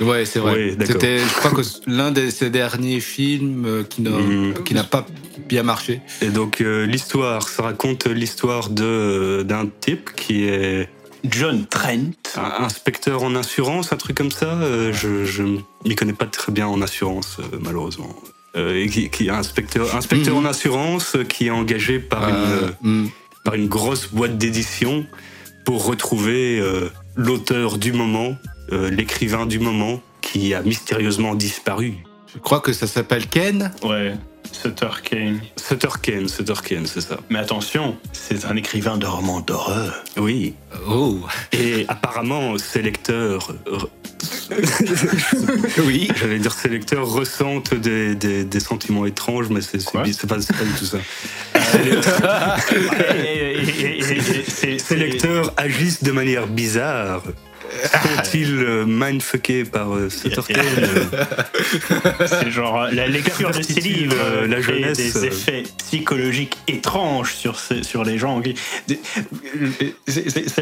Speaker 1: Ouais, c'est vrai.
Speaker 4: Oui.
Speaker 1: C'était, je crois que l'un de ses derniers films euh, qui n'a,
Speaker 4: Mhm.
Speaker 1: qui n'a pas bien marché.
Speaker 4: Et donc euh, l'histoire, ça raconte l'histoire de d'un type qui est
Speaker 2: John Trent.
Speaker 4: un inspecteur en assurance, un truc comme ça. euh, je je m'y connais pas très bien en assurance, euh, malheureusement. Euh, et qui, qui est inspecteur, inspecteur
Speaker 1: Mhm.
Speaker 4: en assurance euh, qui est engagé par une
Speaker 1: Euh, hmm.
Speaker 4: par une grosse boîte d'édition pour retrouver euh, l'auteur du moment euh, l'écrivain du moment qui a mystérieusement disparu.
Speaker 1: Je crois que ça s'appelle Ken.
Speaker 2: Ouais, Sutter Kane.
Speaker 4: Sutter Kane, Sutter Kane, c'est ça.
Speaker 2: Mais attention, c'est un écrivain de romans d'horreur.
Speaker 4: Oui.
Speaker 1: Oh.
Speaker 4: Et apparemment, ses lecteurs,
Speaker 1: oui.
Speaker 4: j'allais dire ses lecteurs ressentent des, des- des sentiments étranges, mais c'est pas, pas du tout ça. Ces lecteurs agissent de manière bizarre. Sont-ils euh, mindfuckés par euh, Sutter Kane euh,
Speaker 2: C'est genre euh, la lecture de ces livres,
Speaker 4: la jeunesse,
Speaker 2: des effets psychologiques étranges sur, ces- sur les gens.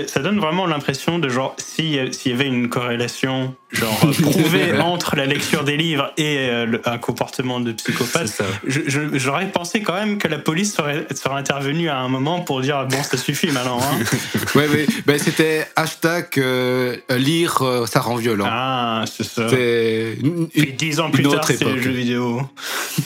Speaker 2: ça donne vraiment l'impression de genre si, s'il y avait une corrélation genre prouvée entre la lecture des livres et un comportement de psychopathe. J'aurais pensé quand même que la police serait, serait intervenue à un moment pour dire bon ça suffit maintenant. hein.
Speaker 1: Ouais, oui. Ben, c'était hashtag euh, lire, euh, ça rend violent.
Speaker 2: ah c'est ça.
Speaker 1: C'est une-
Speaker 2: Puis dix ans plus tard c'est les jeux vidéo.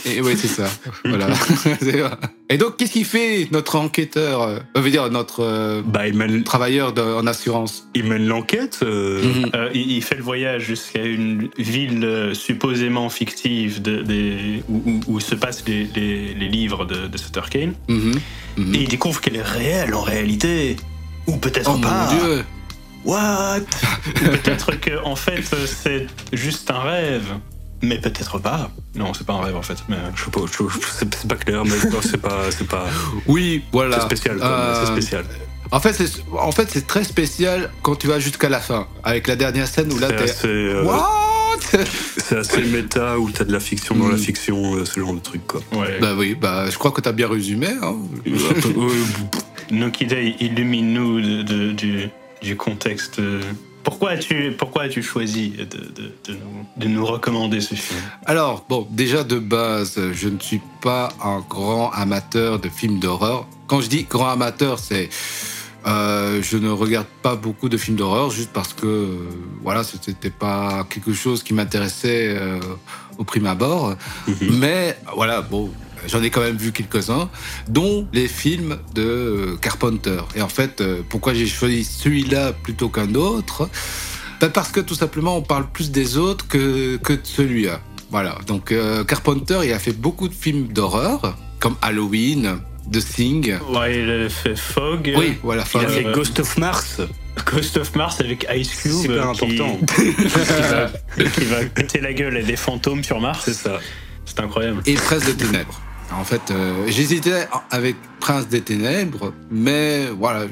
Speaker 1: Et oui, c'est ça. voilà. Et donc, qu'est-ce qu'il fait notre enquêteur euh, Je veux dire notre euh,
Speaker 4: Bah, il mène,
Speaker 1: travailleur de- en assurance?
Speaker 4: il mène l'enquête. euh,
Speaker 1: Mhm.
Speaker 2: Euh, il, il fait le voyage jusqu'à une ville euh, supposément fictive de, des- où, où- où se passent les, les- les livres de, de Sutter Kane.
Speaker 1: Mhm. Mhm.
Speaker 2: Et il découvre qu'elle est réelle en réalité. Ou peut-être
Speaker 1: Oh
Speaker 2: pas.
Speaker 1: mon dieu
Speaker 2: What? Peut-être que en fait c'est juste un rêve. Mais peut-être pas. Non, c'est pas un rêve en fait. Mais... euh,
Speaker 4: Je sais pas, c'est pas clair, mais c'est pas, c'est pas,
Speaker 1: Oui, voilà.
Speaker 4: c'est spécial.
Speaker 1: Euh,
Speaker 4: C'est spécial.
Speaker 1: En fait, c'est en fait, c'est très spécial quand tu vas jusqu'à la fin, avec la dernière scène où là
Speaker 4: C'est
Speaker 1: t'es.
Speaker 4: assez, euh,
Speaker 1: What?
Speaker 4: c'est assez méta où t'as de la fiction dans la
Speaker 1: Mm.
Speaker 4: fiction, ce genre de truc quoi.
Speaker 2: Ouais.
Speaker 1: Bah oui, bah je crois que t'as bien résumé. Hein.
Speaker 2: Nokida illumine-nous de- de- du, du contexte. Pourquoi as-tu pourquoi as-tu choisi de, de- de nous, de nous recommander ce film?
Speaker 1: Alors, bon, déjà de base, je ne suis pas un grand amateur de films d'horreur. Quand je dis grand amateur, c'est. euh, je ne regarde pas beaucoup de films d'horreur juste parce que euh, voilà c'était pas quelque chose qui m'intéressait euh, au prime abord
Speaker 4: Mhm.
Speaker 1: mais voilà bon j'en ai quand même vu quelques-uns dont les films de euh, Carpenter et en fait euh, pourquoi j'ai choisi celui-là plutôt qu'un autre? Ben parce que tout simplement on parle plus des autres que, que de celui-là voilà donc euh, Carpenter il a fait beaucoup de films d'horreur comme Halloween The Thing
Speaker 2: Ouais, il a fait Fog.
Speaker 1: oui voilà
Speaker 4: Il a fait
Speaker 2: euh,
Speaker 4: Ghost of Mars.
Speaker 2: Ghost of Mars avec Ice Cube.
Speaker 4: Super
Speaker 2: euh, qui-
Speaker 4: important.
Speaker 2: qui va, qui va péter la gueule à des fantômes sur Mars.
Speaker 4: C'est ça.
Speaker 2: C'est incroyable.
Speaker 1: et Prince des Ténèbres. En fait, euh, j'hésitais avec Prince des Ténèbres, mais voilà,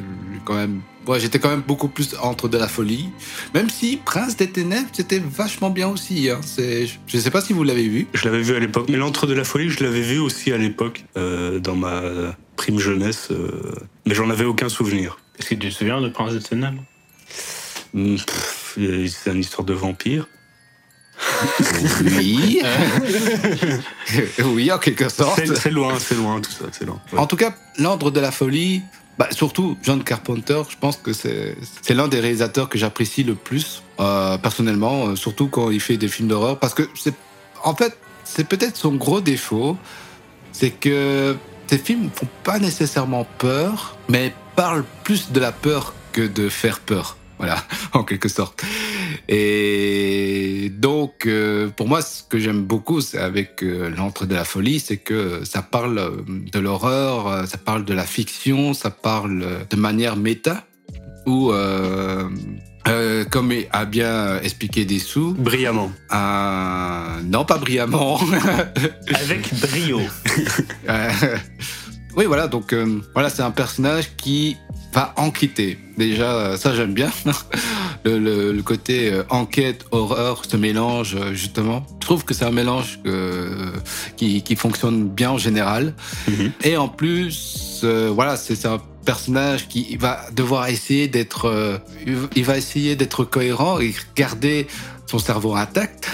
Speaker 1: quand même, ouais, j'étais quand même beaucoup plus entre de la folie. Même si Prince des Ténèbres, c'était vachement bien aussi. Hein. C'est, je sais pas si vous l'avez vu.
Speaker 4: Je l'avais vu à l'époque, mais l'entre de la folie, je l'avais vu aussi à l'époque euh, dans ma prime jeunesse, euh, mais j'en avais aucun souvenir.
Speaker 2: Est-ce que tu te souviens de Prince des Ténèbres?
Speaker 4: Pff, C'est une histoire de vampire.
Speaker 1: Oui. oui, en quelque sorte.
Speaker 4: C'est loin, c'est loin tout ça, c'est loin. Ouais.
Speaker 1: En tout cas, l'ordre de la folie, bah, surtout John Carpenter, je pense que c'est c'est l'un des réalisateurs que j'apprécie le plus, euh, personnellement, euh, surtout quand il fait des films d'horreur, parce que c'est, en fait, c'est peut-être son gros défaut, c'est que ses films ne font pas nécessairement peur, mais parlent plus de la peur que de faire peur. Voilà, en quelque sorte. Et donc, euh, pour moi, ce que j'aime beaucoup avec euh, l'entre de la folie, c'est que ça parle euh, de l'horreur, euh, ça parle de la fiction, ça parle de manière méta, ou euh, euh, comme a bien expliqué Dessous,
Speaker 4: Brillamment.
Speaker 1: non pas brillamment.
Speaker 2: Avec brio.
Speaker 1: Oui, voilà, donc voilà, c'est un personnage qui va enquêter. Déjà, euh, ça j'aime bien. le, le- le côté euh, enquête, horreur se mélange euh, justement. Je trouve que c'est un mélange qui, qui fonctionne bien en général.
Speaker 4: Mhm.
Speaker 1: Et en plus, euh, voilà, c'est un personnage qui va devoir essayer d'être, euh, il va essayer d'être cohérent et garder son cerveau intact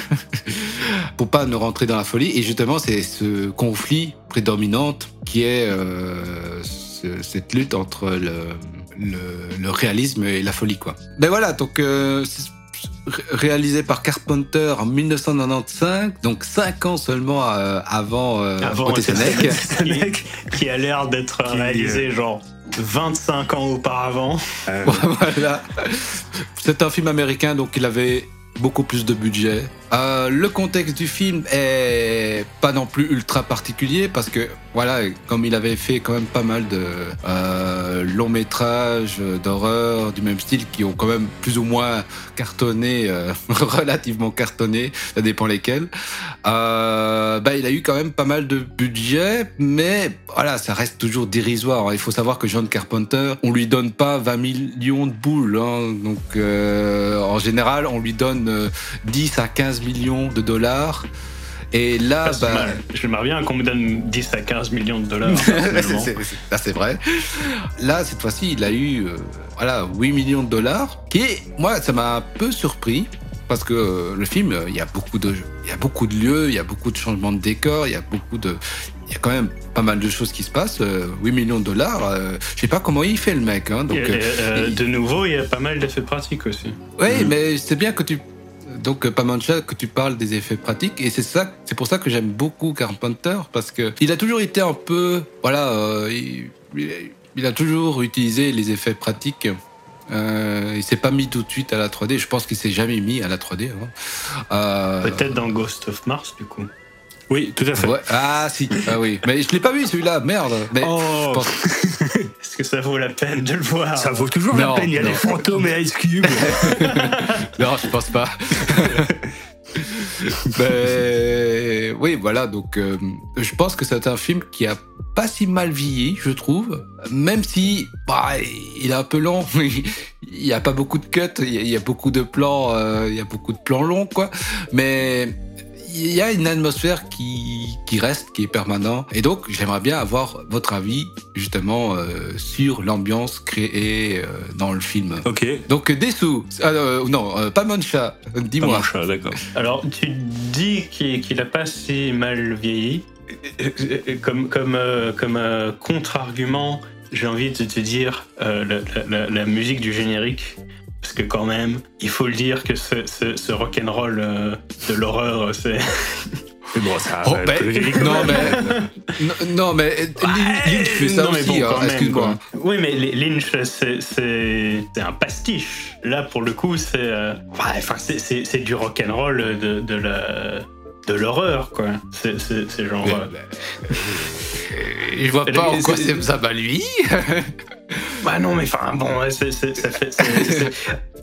Speaker 1: pour pas ne rentrer dans la folie. Et justement, c'est ce conflit prédominante qui est euh, ce- cette lutte entre le, le, le réalisme et la folie, quoi. Ben voilà, donc euh, réalisé par Carpenter en 1995, donc cinq ans seulement euh, avant, euh,
Speaker 2: Avant qui, qui a l'air d'être réalisé genre 25 ans auparavant.
Speaker 4: Euh,
Speaker 1: voilà. C'est un film américain, donc il avait beaucoup plus de budget. Euh, le contexte du film est pas non plus ultra particulier parce que voilà, comme il avait fait quand même pas mal de euh, longs métrages d'horreur du même style qui ont quand même plus ou moins cartonné, euh, relativement cartonné, ça dépend lesquels. Euh, bah, il a eu quand même pas mal de budget, mais voilà, ça reste toujours dérisoire. Il faut savoir que John Carpenter, on lui donne pas 20 millions de boules, hein, donc en général, on lui donne 10 à 15 millions de dollars. Et là, bah...
Speaker 2: j'aimerais bien qu'on me donne 10 à 15 millions de dollars.
Speaker 1: c'est vrai. Là, cette fois-ci, il a eu euh, voilà, 8 millions de dollars, qui, moi, ça m'a un peu surpris. Parce que euh, le film, il y a beaucoup de, il y a beaucoup de lieux, il y a beaucoup de changements de décor, il y a beaucoup de, il y a quand même pas mal de choses qui se passent. 8 millions de dollars, je sais pas comment il fait le mec. Hein, donc,
Speaker 2: de nouveau, il y a pas mal d'effets pratiques aussi.
Speaker 1: Oui, mm. mais c'est bien que tu donc Pamancha que tu parles des effets pratiques et c'est ça c'est pour ça que j'aime beaucoup Carpenter parce que il a toujours été un peu voilà euh, il, a toujours utilisé les effets pratiques euh, il s'est pas mis tout de suite à la 3D je pense qu'il s'est jamais mis à la 3D hein.
Speaker 2: euh, peut-être dans Ghost of Mars du coup
Speaker 4: oui, tout à fait.
Speaker 1: Ah si, ah oui. Mais je l'ai pas vu celui-là, merde. Mais
Speaker 2: oh. pense... Est-ce que ça vaut la peine de le voir
Speaker 4: Ça vaut toujours la peine. Il y a les fantômes et Ice Cube.
Speaker 1: non, je pense pas. Mais oui, voilà. Donc, euh, je pense que c'est un film qui a pas si mal vieilli, je trouve. Même si bah, il est un peu long. il y a pas beaucoup de cuts. Il y a beaucoup de plans. Euh, il y a beaucoup de plans longs, quoi. Mais il y a une atmosphère qui, qui reste, qui est permanente. Et donc, j'aimerais bien avoir votre avis justement euh, sur l'ambiance créée euh, dans le film.
Speaker 4: Ok.
Speaker 1: Donc, Dessous, euh, non, pas Mancha, dis-moi.
Speaker 4: Mancha, d'accord.
Speaker 2: Alors, tu dis qu'il n'a pas si mal vieilli. Comme, comme, comme contre-argument, j'ai envie de te dire la, la musique du générique parce que quand même, il faut le dire que ce, ce, ce rock'n'roll euh, de l'horreur, c'est...
Speaker 4: Bon, ça oh, ben,
Speaker 1: non, mais, non, mais Lynch fait ça aussi, hein, excuse-moi.
Speaker 2: Oui, mais Lynch, c'est un pastiche. Là, pour le coup, c'est euh, enfin, c'est du rock'n'roll de, de la de l'horreur, quoi. C'est genre. Euh,
Speaker 1: ben, je vois pas en quoi ça va lui.
Speaker 2: bah non, mais enfin, bon, ça fait.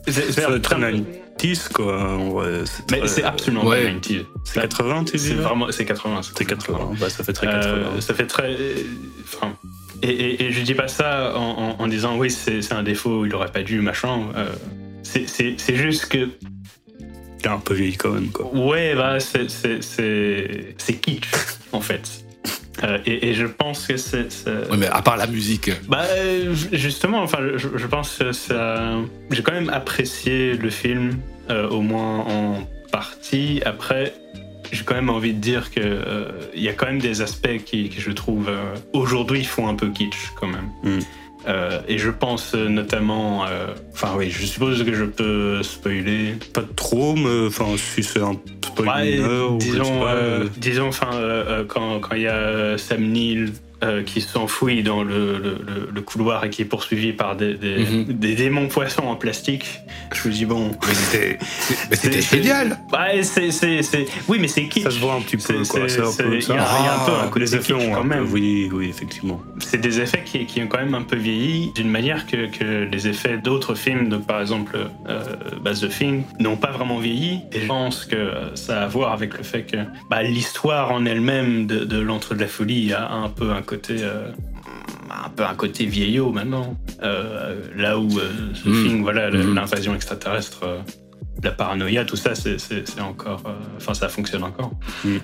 Speaker 4: C'est très 90 quoi.
Speaker 2: mais c'est absolument
Speaker 4: ouais. 90 C'est 80, tu dis
Speaker 2: C'est vraiment, c'est 80.
Speaker 4: C'est 80. Bah, ça fait très 80. Euh,
Speaker 2: ça fait très. Enfin. Et, et, je dis pas ça en, en, disant oui, c'est un défaut, il aurait pas dû, machin. Euh, c'est juste que
Speaker 4: est un peu vieille quand même, quoi.
Speaker 2: Ouais, bah, c'est kitsch, en fait. Euh, et, je pense que c'est.
Speaker 1: Oui, mais à part la musique.
Speaker 2: Bah, justement, enfin, je, pense que ça. J'ai quand même apprécié le film, euh, au moins en partie. Après, j'ai quand même envie de dire que euh, il y a quand même des aspects qui, je trouve aujourd'hui font un peu kitsch quand même. Hmm. Euh, et je pense notamment, euh, enfin oui, je suppose que je peux spoiler.
Speaker 4: Pas trop, mais enfin si c'est un spoiler.
Speaker 2: disons, euh, disons, enfin quand il y a Sam Neill euh, qui s'enfouit dans le, le, couloir et qui est poursuivi par des, des, mhm. démons poissons en plastique. Je me dis, bon.
Speaker 1: Mais c'était génial!
Speaker 2: Ouais. Oui, mais c'est kitsch.
Speaker 4: Ça se voit un petit peu,
Speaker 2: quoi. Il y, a un peu un côté kitsch quand même.
Speaker 4: Oui, oui, effectivement.
Speaker 2: C'est des effets qui, qui, ont quand même un peu vieilli d'une manière que, que les effets d'autres films, donc par exemple euh, Baz the Thing, n'ont pas vraiment vieilli. Et je pense que ça a à voir avec le fait que bah, l'histoire en elle-même de, de l'entre de la folie a un peu un côté côté euh, un peu un côté vieillot maintenant. Euh, là où euh, ce hmm. film, voilà, hmm. l'invasion extraterrestre, la paranoïa, tout ça, c'est encore, enfin, ça fonctionne encore. Hmm.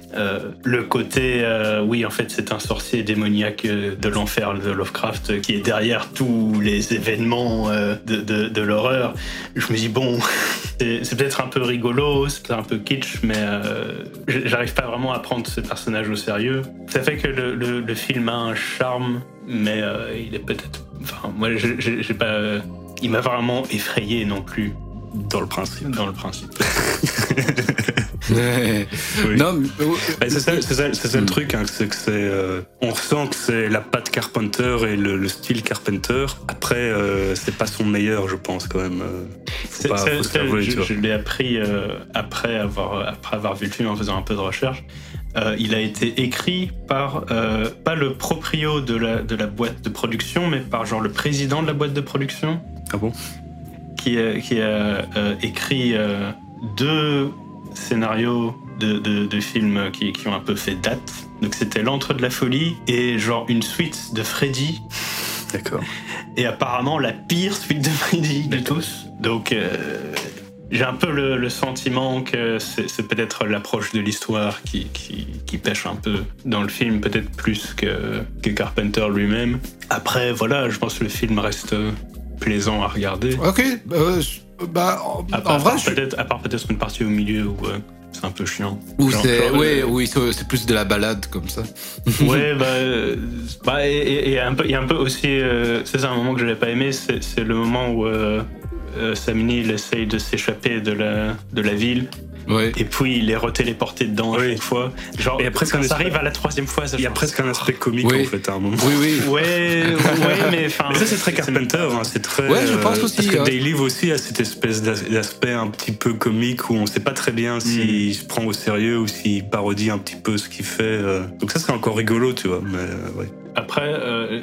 Speaker 2: le côté, oui, en fait, c'est un sorcier démoniaque de l'enfer de Lovecraft qui est derrière tous les événements de, de, de l'horreur. Je me dis bon, c'est peut-être un peu rigolo, c'est un peu kitsch, mais j'arrive pas vraiment à prendre ce personnage au sérieux. Ça fait que le, le, film a un charme, mais euh, il est peut-être. Enfin, moi, j'ai pas. Euh, il m'a vraiment effrayé non plus.
Speaker 4: Dans le principe.
Speaker 2: Dans le principe.
Speaker 4: Non, c'est ça, ça, ça, le truc, hein, c'est que c'est, euh, on ressent que c'est la patte Carpenter et le, style Carpenter. Après, c'est pas son meilleur, je pense quand même.
Speaker 2: C'est- c'est- c'est- je je l'ai appris euh, après, avoir, après avoir vu le film en faisant un peu de recherche. Euh, il a été écrit par, euh, pas le proprio de la, de la boîte de production, mais par genre le président de la boîte de production.
Speaker 4: Ah bon?
Speaker 2: Qui, a- qui a euh, écrit euh, deux scénarios de, de- de films qui, qui ont un peu fait date. Donc c'était L'Entre de la Folie et genre une suite de Freddy
Speaker 4: D'accord.
Speaker 2: et apparemment la pire suite de Freddy de tous. Donc euh, j'ai un peu le, le sentiment que c'est c'est peut-être l'approche de l'histoire qui, qui, qui pêche un peu dans le film, peut-être plus que, que Carpenter lui-même. Après, voilà, je pense que le film reste plaisant à regarder.
Speaker 1: Ok, euh, je- bah, en,
Speaker 2: À
Speaker 1: en
Speaker 2: part,
Speaker 1: vrai,
Speaker 2: à part
Speaker 1: je-
Speaker 2: peut-être, à part peut-être une partie au milieu où euh, c'est un peu chiant.
Speaker 1: Ou c'est, ouais,
Speaker 2: euh,
Speaker 1: oui, c'est plus de la balade comme ça.
Speaker 2: Ouais, bah, euh, bah, et, et- et un peu, il y a un peu aussi, euh, c'est un moment que je n'avais pas aimé, c'est le moment où euh, euh, Sam Neill essaye de s'échapper de la, de la ville,
Speaker 1: Ouais.
Speaker 2: et puis il est retéléporté dedans à chaque fois. Genre,
Speaker 4: Et après,
Speaker 2: quand ça arrive à la troisième fois, ça
Speaker 4: Il y a presque un aspect comique
Speaker 1: Oui.
Speaker 4: en fait à un moment.
Speaker 1: Oui, oui.
Speaker 2: Ouais, ouais, mais enfin.
Speaker 4: Ça c'est très Carpenter, hein, c'est très.
Speaker 1: Ouais, je pense
Speaker 4: euh,
Speaker 1: aussi,
Speaker 4: Parce que
Speaker 1: hein.
Speaker 4: Day Live aussi a cette espèce d'as- d'aspect un petit peu comique où on sait pas très bien s'il se prend au sérieux ou s'il parodie un petit peu ce qu'il fait. euh. Donc ça c'est encore rigolo, tu vois. Mais euh, ouais.
Speaker 2: Après, euh,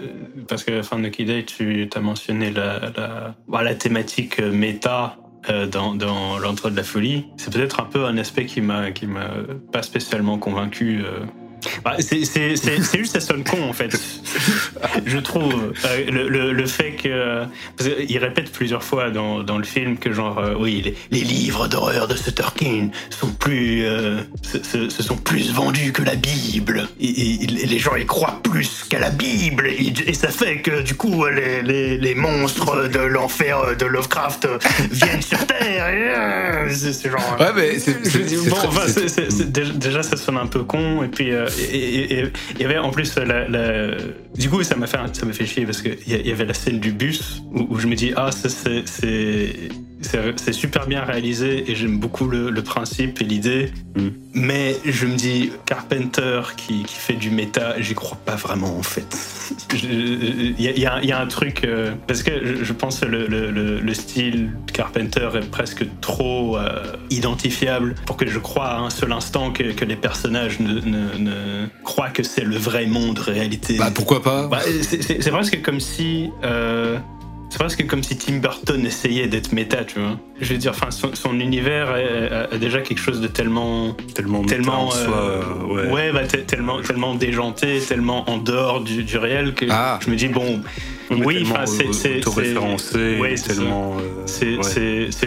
Speaker 2: parce que fin de Day, tu as mentionné la, la, bah, la thématique méta euh, dans, dans l'entre de la folie. C'est peut-être un peu un aspect qui m'a m'a pas spécialement convaincu. euh. Bah, c'est juste ça sonne con en fait. Je trouve Euh, le, le, le fait que parce qu'il répète plusieurs fois dans, dans le film que genre euh, oui les, les livres d'horreur de Sutter King sont plus euh, se, se- se sont plus vendus que la Bible. Et, et- et les gens y croient plus qu'à la Bible. Et, et ça fait que du coup les, les, les monstres de l'enfer de Lovecraft viennent sur Terre. C'est genre
Speaker 1: Ouais, mais c'est,
Speaker 2: bon, enfin, déjà, ça sonne un peu con. Et puis euh, il y avait en plus la, du coup ça m'a fait ça m'a fait chier parce que il y avait la scène du bus où, je me dis ah c'est c'est super bien réalisé et j'aime beaucoup le, principe et l'idée
Speaker 4: Mm.
Speaker 2: Mais je me dis Carpenter qui, qui fait du méta j'y crois pas vraiment en fait il y, a- y un- il y a un truc euh, parce que je, je pense que le, le- le- le style de Carpenter est presque trop euh, identifiable pour que je croie à un seul instant que, que les personnages ne, ne- ne croient que c'est le vrai monde réalité.
Speaker 1: Bah, pourquoi pas?
Speaker 2: Bah, c'est presque comme si. euh, c'est presque comme si Tim Burton essayait d'être méta, tu vois. Je veux dire, enfin, son, son univers a, a déjà quelque chose de tellement,
Speaker 4: Tellement,
Speaker 2: tellement,
Speaker 4: en
Speaker 2: euh,
Speaker 4: ouais.
Speaker 2: bah, te- tellement, tellement déjanté, tellement en dehors du, du réel que
Speaker 1: Ah.
Speaker 2: je me dis bon, oui, enfin, c'est, c'est,
Speaker 4: auto-référencé,
Speaker 2: Ouais, c'est ça.
Speaker 4: tellement. euh,
Speaker 2: c'est,
Speaker 4: ouais.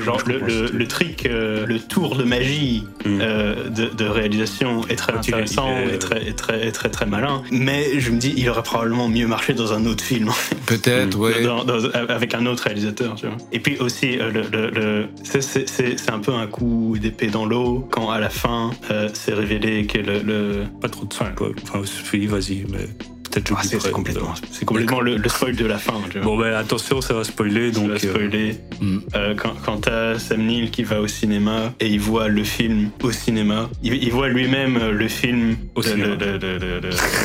Speaker 2: genre le, le, le trick, euh, le tour de magie
Speaker 4: Mm.
Speaker 2: euh, de, de réalisation est très intéressant
Speaker 4: est,
Speaker 2: et, très, et très, et très très malin. Mais je me dis, il aurait probablement mieux marché dans un autre film.
Speaker 1: Peut-être,
Speaker 4: Mm.
Speaker 1: ouais.
Speaker 2: Dans- dans- avec un autre réalisateur, tu vois. Et puis aussi, euh, le, le- le- c'est- un peu un coup d'épée dans l'eau quand à la fin, euh, c'est révélé que le. le-
Speaker 4: Pas trop de spoil. Enfin, oui, vas-y, mais peut-être
Speaker 2: Ah, c'est complètement, c'est complètement le, le spoil de la fin, tu vois.
Speaker 4: Bon, ben attention, ça va spoiler.
Speaker 2: Donc,
Speaker 4: Donc, euh,
Speaker 2: spoiler.
Speaker 1: Mm.
Speaker 2: Euh, quand quand t'as Sam Neill qui va au cinéma et il voit le film au cinéma, il, il voit lui-même euh, le film
Speaker 4: Au
Speaker 2: de-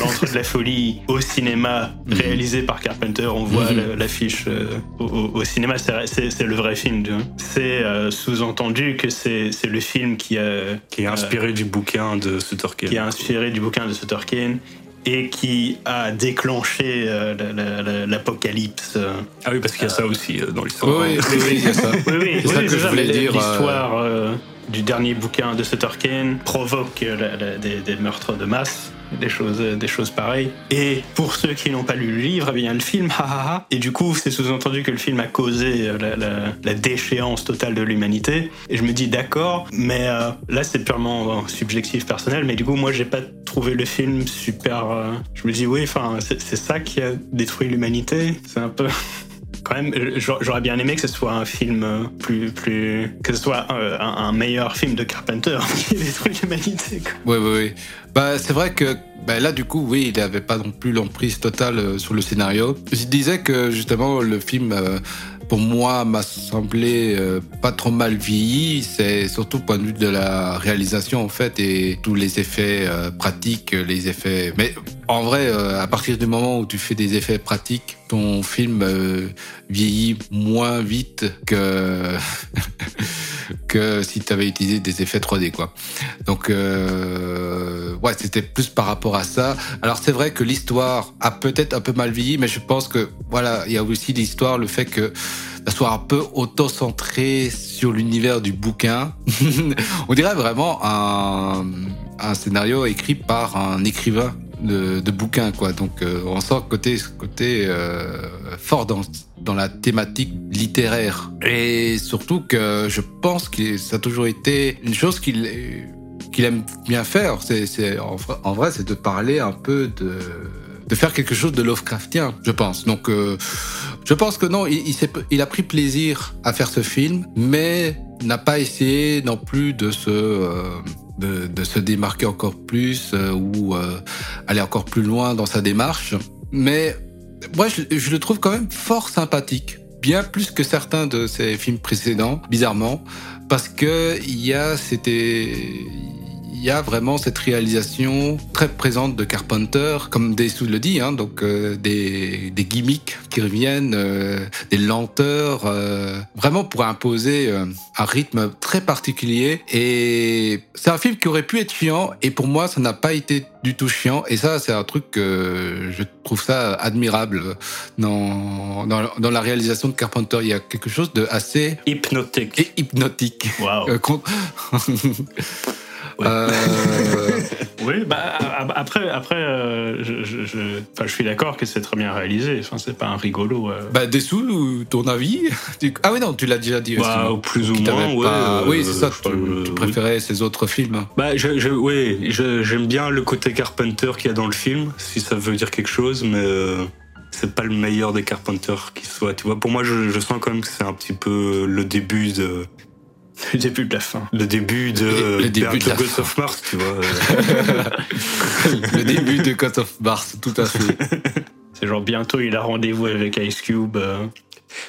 Speaker 2: L'entre de la folie au cinéma, réalisé par Carpenter. On voit la- l'affiche euh, au, au- au cinéma. C'est- le vrai film. C'est sous-entendu que c'est le film qui a
Speaker 4: qui est inspiré du bouquin de Sutter Kane.
Speaker 2: qui a inspiré du bouquin de Sutter Kane et qui a déclenché euh, la- la- la- l'apocalypse.
Speaker 4: Ah oui, parce qu'il y a ça aussi euh, dans l'histoire.
Speaker 1: Oui, oui, oui, oui, il y a ça.
Speaker 2: oui, oui,
Speaker 1: C'est ça que je voulais dire,
Speaker 2: L'histoire euh, du dernier bouquin de Sutter Kane provoque euh, la- la- des, des meurtres de masse, des choses, des choses pareilles. Et pour ceux qui n'ont pas lu le livre, eh bien le film, ha. Et du coup, c'est sous-entendu que le film a causé euh, la, déchéance totale de l'humanité. Et je me dis d'accord, mais euh, là c'est purement subjectif personnel. Mais du coup, moi, j'ai pas trouvé le film super. euh, je me dis oui, enfin, c'est ça qui a détruit l'humanité. C'est un peu quand même, j'a- j'aurais bien aimé que ce soit un film euh, plus, plus, que ce soit euh, un, meilleur film de Carpenter qui détruit l'humanité.
Speaker 1: Oui, oui, oui. Bah, c'est vrai que bah, là, du coup, oui, il n'avait pas non plus l'emprise totale euh, sur le scénario. Je disais que justement, le film pour moi, m'a semblé pas trop mal vieilli. C'est surtout point de vue de la réalisation, en fait, et tous les effets pratiques, les effets. Mais en vrai, euh, à partir du moment où tu fais des effets pratiques, ton film vieillit moins vite que que si tu avais utilisé des effets 3D, quoi. Donc, ouais, c'était plus par rapport à ça. Alors, c'est vrai que l'histoire a peut-être un peu mal vieilli, mais je pense que, voilà, il y a aussi l'histoire, le fait que soit un peu auto-centré sur l'univers du bouquin. On dirait vraiment un, un, scénario écrit par un écrivain de, de bouquin, quoi. Donc, euh, on sent côté, côté euh, fort dans, dans la thématique littéraire. Et surtout que je pense que ça a toujours été une chose qu'il aime bien faire. C'est, en, en vrai, c'est de parler un peu de de faire quelque chose de Lovecraftien, je pense. Donc, euh, je pense que non, il, il, a pris plaisir à faire ce film, mais n'a pas essayé non plus de se de, de, se démarquer encore plus euh, ou euh, aller encore plus loin dans sa démarche. Mais moi, je, je, le trouve quand même fort sympathique, bien plus que certains de ses films précédents, bizarrement, parce que il y a c'était y a vraiment cette réalisation très présente de Carpenter, comme Dessous le dit, hein, donc euh, des, des, gimmicks qui reviennent, euh, des lenteurs, euh, vraiment pour imposer un rythme très particulier. Et c'est un film qui aurait pu être chiant, et pour moi, ça n'a pas été du tout chiant. Et ça, c'est un truc que je trouve ça admirable dans, dans, dans, la réalisation de Carpenter. Il y a quelque chose de assez
Speaker 4: hypnotique.
Speaker 1: Et hypnotique.
Speaker 2: Wow.
Speaker 1: Euh...
Speaker 2: oui, bah après, après, euh, je, je, je, je, suis d'accord que c'est très bien réalisé. Enfin, c'est pas un rigolo. Euh...
Speaker 1: Bah, dessous, ton avis? Ah oui, non, tu l'as déjà dit.
Speaker 4: Bah,
Speaker 1: aussi,
Speaker 4: plus ou moins. Ouais,
Speaker 1: pas...
Speaker 4: euh,
Speaker 1: oui, c'est ça. Tu, tu préférais ces autres films?
Speaker 4: Bah, je, je, oui, j'aime bien le côté Carpenter qu'il y a dans le film, si ça veut dire quelque chose, mais euh, c'est pas le meilleur des Carpenter qui soit. Tu vois, pour moi, je, je sens quand même que c'est un petit peu le début de
Speaker 2: le début de la fin.
Speaker 4: Le début de,
Speaker 1: le, le début de
Speaker 4: Ghost of Mars, tu vois.
Speaker 1: le début de Ghost of Mars, tout à fait.
Speaker 2: C'est genre bientôt il a rendez-vous avec Ice Cube. Euh...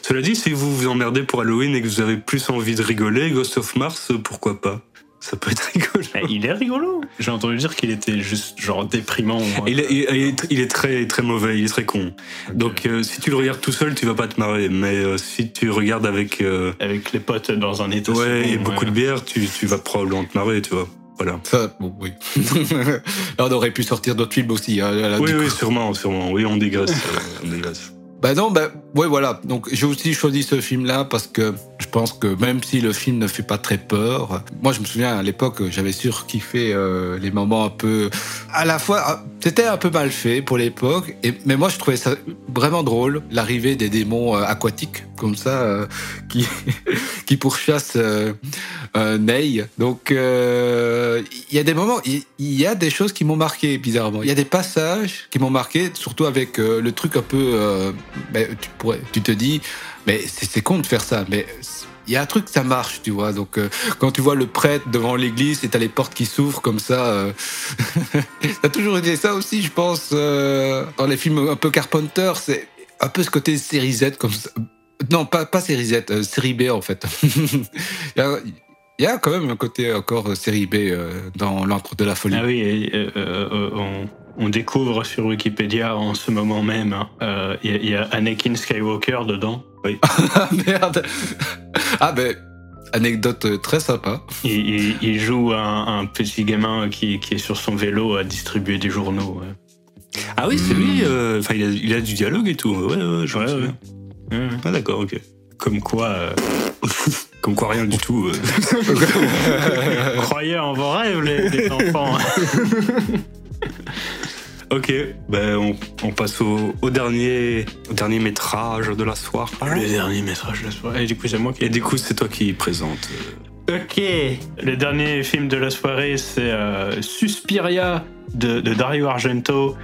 Speaker 4: Cela dit, si vous vous emmerdez pour Halloween et que vous avez plus envie de rigoler, Ghost of Mars, pourquoi pas? Ça peut être rigolo.
Speaker 2: Il est rigolo. J'ai entendu dire qu'il était juste genre déprimant.
Speaker 4: Il est, il, est, il est, très très mauvais, il est très con. Okay. Donc euh, si tu le regardes tout seul, tu vas pas te marrer. Mais euh, si tu regardes avec
Speaker 2: euh... avec les potes dans un état
Speaker 4: ouais,
Speaker 2: second,
Speaker 4: et beaucoup
Speaker 2: ouais.
Speaker 4: de bière, tu, tu vas probablement te marrer, tu vois. Voilà.
Speaker 1: Ça, bon, oui. Là, on aurait pu sortir d'autres films aussi. Hein, là,
Speaker 4: oui, oui, sûrement, sûrement. Oui, on dégraisse. on dégraisse.
Speaker 1: Bah non, bah ouais, voilà. Donc j'ai aussi choisi ce film-là parce que je pense que même si le film ne fait pas très peur, moi je me souviens à l'époque j'avais surkiffé euh, les moments un peu, à la fois c'était un peu mal fait pour l'époque, et mais moi je trouvais ça vraiment drôle l'arrivée des démons euh, aquatiques comme ça euh, qui qui pourchassent euh, Ney. Donc il y a des moments, il y, a des choses qui m'ont marqué bizarrement. Il y a des passages qui m'ont marqué, surtout avec le truc un peu tu, tu te dis, mais c'est con de faire ça, mais il y a un truc, ça marche, tu vois. Donc, euh, quand tu vois le prêtre devant l'église et t'as les portes qui s'ouvrent comme ça, euh... a toujours été ça aussi, je pense, euh, dans les films un peu Carpenter, c'est un peu ce côté série Z comme ça. Non, pas, pas série Z, euh, série B en fait. il, y a, y a quand même un côté encore série B dans l'encre de la folie.
Speaker 2: Ah oui, on, on, découvre sur Wikipédia en ce moment même, il hein, y, y, a Anakin Skywalker dedans. Oui.
Speaker 1: ah merde Ah ben, anecdote très sympa.
Speaker 2: Il, il, il joue un, un, petit gamin qui, qui, est sur son vélo à distribuer des journaux. Ouais.
Speaker 4: Ah oui, c'est mmh. lui, enfin il, a, il a du dialogue et tout. Ouais, ouais, je
Speaker 2: ouais, ouais.
Speaker 4: Ah d'accord, ok.
Speaker 2: Comme quoi... Euh...
Speaker 4: Comme quoi, rien du tout. Euh.
Speaker 2: Croyez en vos rêves, les, les enfants.
Speaker 4: Ok, ben on, on passe au, au, dernier, au dernier métrage de la soirée.
Speaker 2: Le dernier métrage de la soirée. Et du coup, c'est moi qui.
Speaker 4: Et du coup, c'est toi qui présente.
Speaker 2: Ok. Le dernier film de la soirée, c'est euh, Suspiria de, de, Dario Argento.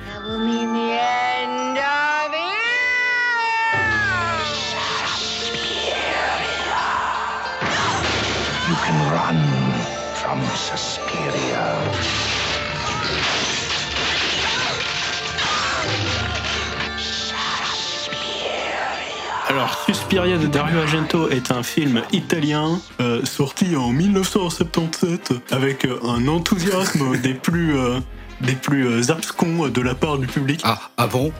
Speaker 2: Alors, Suspiria de Dario Argento est un film italien euh, sorti en 1977 avec euh, un enthousiasme des plus euh, des plus abscons de la part du public.
Speaker 1: Ah, ah bon?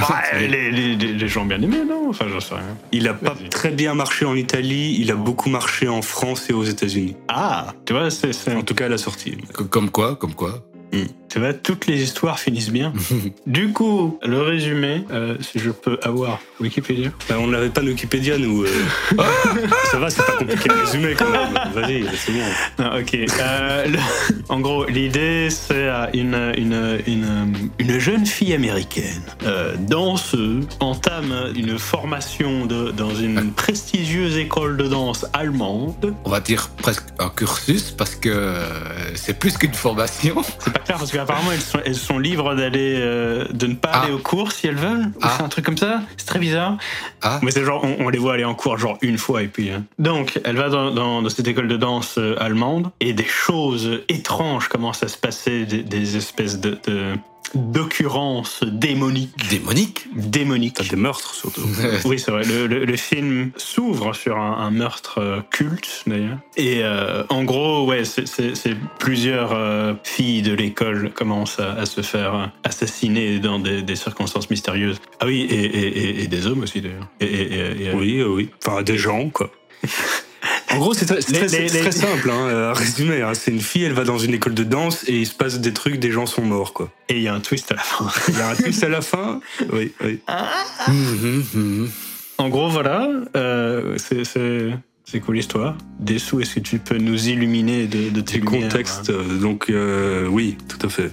Speaker 2: Ouais, les, les- les- gens bien aimés, non? Enfin, j'en sais rien.
Speaker 4: Il a pas très bien marché en Italie, il a beaucoup marché en France et aux États-Unis.
Speaker 2: Ah, tu vois, c'est,
Speaker 4: En tout cas à la sortie.
Speaker 1: Co- Comme quoi, comme quoi
Speaker 2: tu vois, toutes les histoires finissent bien. du coup, le résumé, euh, si je peux avoir Wikipédia.
Speaker 4: Bah, on n'avait pas de Wikipédia, nous. euh. Ça va, c'est pas compliqué de résumer quand même. Vas-y, c'est bon.
Speaker 2: Ah, ok. Euh, le- en gros, l'idée, c'est une, une, une, une jeune fille américaine, euh, danseuse, entame une formation de, dans une prestigieuse école de danse allemande.
Speaker 1: On va dire presque un cursus parce que c'est plus qu'une formation.
Speaker 2: C'est pas clair parce qu'apparemment, elles sont, elles sont libres d'aller, euh, de ne pas
Speaker 1: Ah.
Speaker 2: aller aux cours si elles veulent.
Speaker 1: Ah.
Speaker 2: C'est un truc comme ça? C'est très bizarre.
Speaker 1: Ah,
Speaker 2: Mais c'est genre, on, on les voit aller en cours genre une fois et puis. hein. Donc, elle va dans, dans- dans cette école de danse euh, allemande et des choses étranges commencent à se passer, des, des espèces de, de- d'occurrences démoniques.
Speaker 1: démonique.
Speaker 2: Démoniques.
Speaker 4: T'as des meurtres surtout.
Speaker 2: Oui, c'est vrai. Le, le- le film s'ouvre sur un, un meurtre euh, culte, d'ailleurs. Et euh, en gros, ouais, c'est- plusieurs euh, filles de l'école commencent à, à se faire assassiner dans des, des circonstances mystérieuses. Ah oui, et, et- et- et des hommes aussi, d'ailleurs. Et, et- et- et-
Speaker 4: Oui, oui. Enfin, des gens, quoi. En gros, c'est très, c'est
Speaker 2: Les-
Speaker 4: très-
Speaker 2: les-
Speaker 4: c'est très
Speaker 2: les-
Speaker 4: simple hein, à résumer. hein. C'est une fille, elle va dans une école de danse et il se passe des trucs, des gens sont morts, quoi.
Speaker 2: Et il y a un twist à la fin.
Speaker 4: Il y a un twist à la fin. Oui, oui.
Speaker 1: Mhm, mhm.
Speaker 2: En gros, voilà. euh, c'est- c'est c'est cool l'histoire. Dessous, est-ce que tu peux nous illuminer de, de tes
Speaker 4: Du
Speaker 2: lumières,
Speaker 4: contexte, euh, donc euh, oui, tout à fait.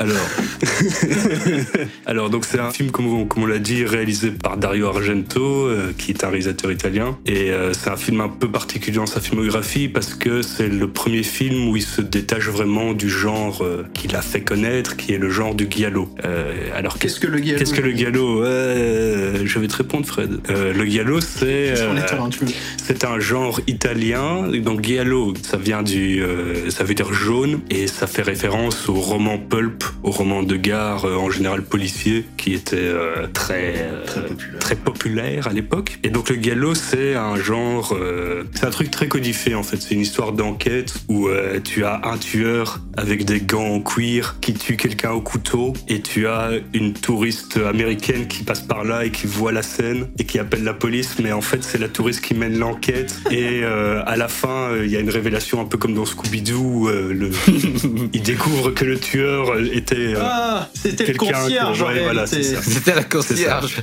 Speaker 4: Alors, alors donc c'est un film comme on, comme on l'a dit réalisé par Dario Argento, euh, qui est un réalisateur italien, et euh, c'est un film un peu particulier dans sa filmographie parce que c'est le premier film où il se détache vraiment du genre euh, qu'il a fait connaître, qui est le genre du giallo. Euh, alors qu'est-ce
Speaker 2: que le giallo
Speaker 4: Qu'est-ce que le giallo? Euh, Je vais te répondre, Fred. Euh, le giallo, c'est
Speaker 2: talentueux.
Speaker 4: c'est un genre italien. Donc giallo, ça vient du, euh, ça veut dire jaune et ça fait référence au roman pulp, au roman de gare euh, en général policier qui était euh, très euh, très populaire. à l'époque. Et donc le giallo, c'est un genre, euh, c'est un truc très codifié en fait. C'est une histoire d'enquête où euh, tu as un tueur avec des gants en cuir qui tue quelqu'un au couteau et tu as une touriste américaine qui passe par là et qui voit la scène et qui appelle la police. Mais en fait, c'est la touriste qui mène l'enquête et euh, à la fin, euh, il y a une révélation un peu comme dans Scooby-Doo. euh, le... il découvre que le tueur était euh,
Speaker 2: Ah, c'était le
Speaker 4: quelqu'un
Speaker 2: concierge
Speaker 4: ouais, voilà.
Speaker 1: C'était la concierge.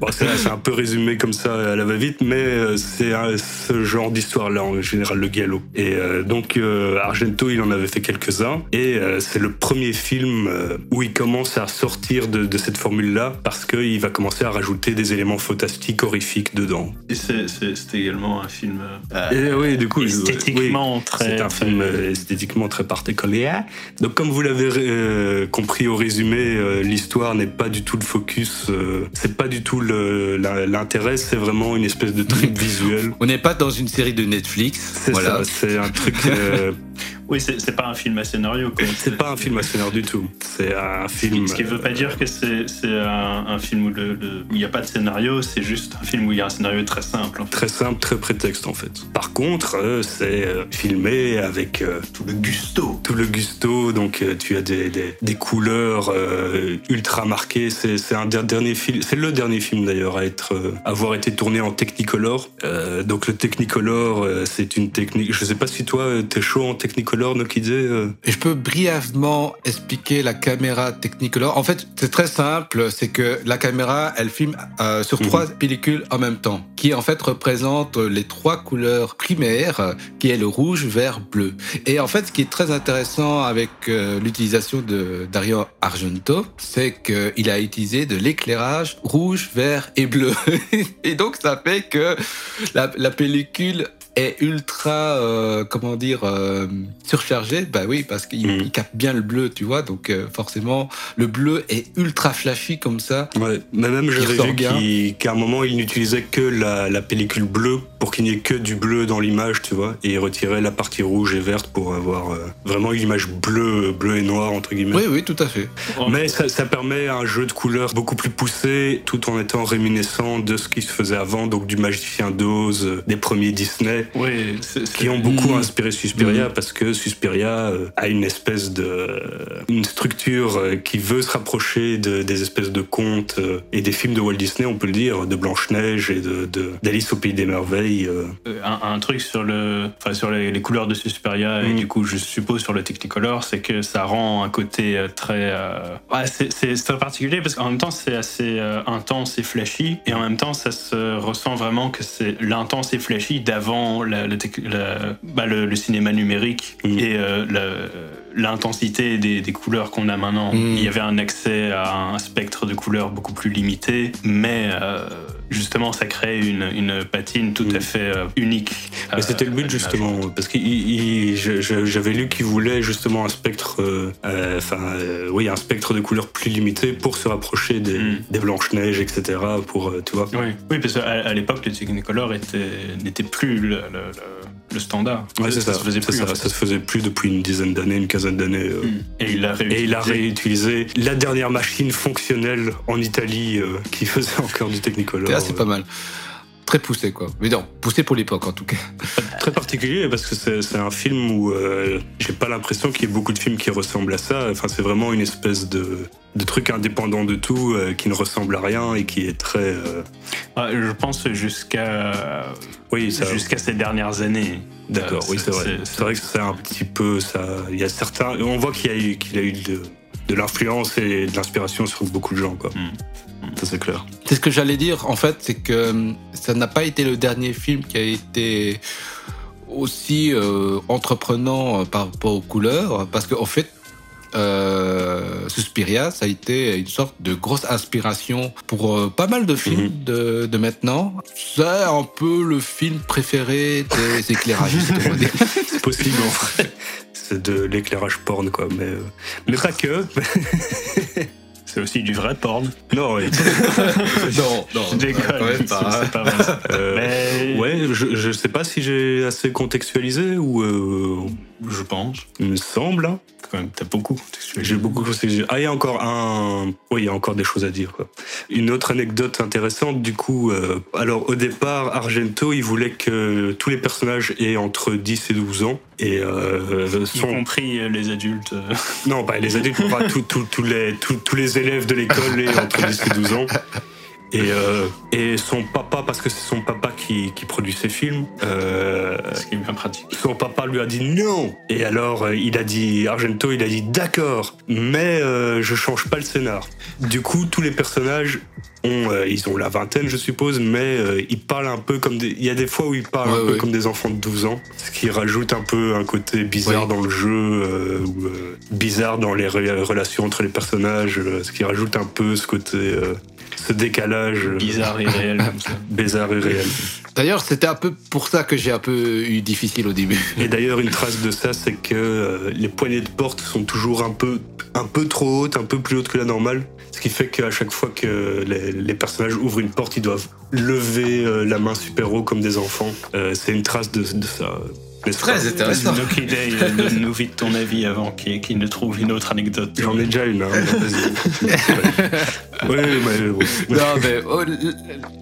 Speaker 4: Bon, c'est c'est un peu résumé comme ça à la va-vite, mais euh, c'est ce genre d'histoire-là en général, le galop. Et euh, donc euh, Argento, il en avait fait quelques-uns, et euh, c'est le premier film où il commence à sortir de, de cette formule-là, parce qu'il va commencer à rajouter des éléments fantastiques, horrifiques dedans.
Speaker 2: Et c'est- également un film euh,
Speaker 4: Et oui, du coup,
Speaker 2: esthétiquement
Speaker 4: oui,
Speaker 2: très.
Speaker 4: C'est un
Speaker 2: très-
Speaker 4: film esthétiquement très particulier. Donc, comme vous l'avez euh, compris au résumé, euh, l'histoire n'est pas du tout le focus. euh, c'est pas du tout l'intérêt. C'est vraiment une espèce de trip visuel.
Speaker 1: On n'est pas dans une série de Netflix.
Speaker 4: C'est
Speaker 1: Voilà.
Speaker 4: C'est un truc.
Speaker 2: Oui, c'est pas un film à scénario.
Speaker 4: c'est pas un film à scénario du tout. C'est un film.
Speaker 2: Ce qui veut pas dire que c'est un, un film où le- le- où il n'y a pas de scénario, c'est juste un film où il y a un scénario très simple. en fait.
Speaker 4: Très simple, très prétexte en fait. Par contre, euh, c'est euh, filmé avec euh,
Speaker 2: Tout le gusto.
Speaker 4: tout le gusto, donc tu as des, des, des couleurs euh, ultra marquées. C'est c'est un der- dernier film, c'est le dernier film d'ailleurs à être euh, avoir été tourné en Technicolor. Euh, donc le Technicolor, euh, c'est une technique. Je sais pas si toi t'es chaud en Technicolor, Nokide. euh.
Speaker 1: Et je peux brièvement expliquer la caméra Technicolor. En fait, c'est très simple. C'est que la caméra, elle filme euh, sur
Speaker 4: Mhm.
Speaker 1: trois pellicules en même temps, qui en fait représentent les trois couleurs primaires, euh, qui est le rouge, vert, bleu. Et en fait, ce qui est très intéressant avec euh, l'utilisation de Dario Argento, c'est qu'il a utilisé de l'éclairage rouge, vert et bleu. et donc, ça fait que la, la pellicule est ultra, euh, comment dire, euh, surchargée. Bah oui, parce qu'il il capte bien le bleu, tu vois. Donc euh, forcément, le bleu est ultra flashy comme ça.
Speaker 4: Ouais, mais même j'avais vu qu'à un moment il n'utilisait que la, la pellicule bleue pour qu'il n'y ait que du bleu dans l'image, tu vois, et il retirait la partie rouge et verte pour avoir euh, vraiment une image bleue, bleu et noire entre guillemets.
Speaker 1: Oui, oui, tout à fait.
Speaker 4: Mais ça, ça, permet un jeu de couleurs beaucoup plus poussé, tout en étant réminiscent de ce qui se faisait avant, donc du Magicien d'Oz, euh, des premiers Disney,
Speaker 2: oui,
Speaker 4: qui ont beaucoup mmh. inspiré Suspiria, mmh. parce que Suspiria euh, a une espèce de une structure qui veut se rapprocher de, des espèces de contes et des films de Walt Disney, on peut le dire, de Blanche Neige et de d'Alice au pays des merveilles.
Speaker 2: Euh. Euh, un, truc sur le, sur les, couleurs de Suspiria et mm. du coup je suppose sur le Technicolor, c'est que ça rend un côté euh, très, c'est très particulier parce qu'en même temps c'est assez intense et flashy et en même temps ça se ressent vraiment que c'est l'intense et flashy d'avant la, bah, le, cinéma numérique mm. et l'intensité des, des, couleurs qu'on a maintenant. Mm. Il y avait un accès à un spectre de couleurs beaucoup plus limité, mais justement, ça crée une, une patine tout à mm. fait euh, unique.
Speaker 4: Mais c'était le but euh, justement, parce que j'avais lu qu'il voulait justement un spectre, euh, enfin, oui, un spectre de couleurs plus limité pour se rapprocher des, mm. des blanches neiges, etc. Pour, tu vois.
Speaker 2: Oui, oui parce qu'à l'époque, les Technicolor n'étaient plus le, le, standard.
Speaker 4: Ouais, ça, ça, se faisait plus. Ça, se faisait plus depuis une dizaine d'années, une quinzaine d'années. Mm.
Speaker 2: Et il a réutilisé.
Speaker 4: Et il a réutilisé la dernière machine fonctionnelle en Italie qui faisait encore du Technicolor
Speaker 1: c'est pas mal. Très poussé, quoi. Mais non, poussé pour l'époque, en tout cas.
Speaker 4: Très particulier, parce que c'est un film où euh, j'ai pas l'impression qu'il y ait beaucoup de films qui ressemblent à ça. Enfin, c'est vraiment une espèce de, de truc indépendant de tout, euh, qui ne ressemble à rien et qui est très... Euh,
Speaker 2: je pense jusqu'à oui, jusqu'à ces dernières années.
Speaker 4: D'accord, oui, c'est vrai. C'est vrai que c'est un petit peu ça. Il y a certains... On voit qu'il a eu, qu'il a eu de, de l'influence et de l'inspiration sur beaucoup de gens, quoi. Hmm. Ça, c'est clair.
Speaker 1: C'est ce que j'allais dire, en fait, c'est que euh, ça n'a pas été le dernier film qui a été aussi euh, entreprenant euh, par rapport aux couleurs, parce qu'en fait, euh, Suspiria, ça a été une sorte de grosse inspiration pour pas mal de films mhm. de, de, maintenant. C'est un peu le film préféré des éclairagistes.
Speaker 4: C'est possible en vrai. C'est de l'éclairage porn, quoi. Mais, mais pas que.
Speaker 2: C'est aussi du vrai porn.
Speaker 4: Non, oui.
Speaker 1: non, non.
Speaker 2: Je déconne. C'est pas vrai.
Speaker 4: Euh, Ouais, je, je sais pas si j'ai assez contextualisé ou. Euh,
Speaker 2: je pense.
Speaker 4: Il me semble.
Speaker 2: Quand même, t'as beaucoup
Speaker 4: J'ai beaucoup. Ah, il y a encore un. Oui, il y a encore des choses à dire. Quoi. Une autre anecdote intéressante, du coup. Euh, alors, au départ, Argento, il voulait que tous les personnages aient entre 10 et 12 ans. Et
Speaker 2: euh, sont... Y compris euh, les adultes. Euh.
Speaker 4: Non, pas les adultes, pas tous les, tous les élèves de l'école aient entre 10 et 12 ans. Et, euh, et son papa, parce que c'est son papa qui, qui produit ses films.
Speaker 2: Euh, Ce qui est bien pratique.
Speaker 4: Son papa lui a dit non. Et alors euh, il a dit Argento, il a dit d'accord, mais euh, je change pas le scénar. Du coup, tous les personnages ont, euh, ils ont la vingtaine, je suppose, mais ils parlent un peu comme des. Il y a des fois où ils parlent un peu comme des enfants de 12 ans, ce qui rajoute un peu un côté bizarre dans le jeu, ou bizarre dans les relations entre les personnages, ce qui rajoute un peu ce côté ce décalage
Speaker 2: bizarre et réel comme ça.
Speaker 4: Bizarre et réel.
Speaker 1: D'ailleurs, c'était un peu pour ça que j'ai un peu eu difficile au début.
Speaker 4: Et d'ailleurs, une trace de ça, c'est que euh, les poignées de porte sont toujours un peu, un peu trop hautes, un peu plus hautes que la normale. Ce qui fait qu'à chaque fois que les, personnages ouvrent une porte, ils doivent lever euh, la main super haut comme des enfants. Euh, c'est une trace de, de ça.
Speaker 1: Très intéressant.
Speaker 2: Donc, idée, donne-nous vite ton avis avant qu'il ne trouve une autre anecdote.
Speaker 4: J'en ai déjà une. Hein,
Speaker 1: oui, mais, non, mais oh,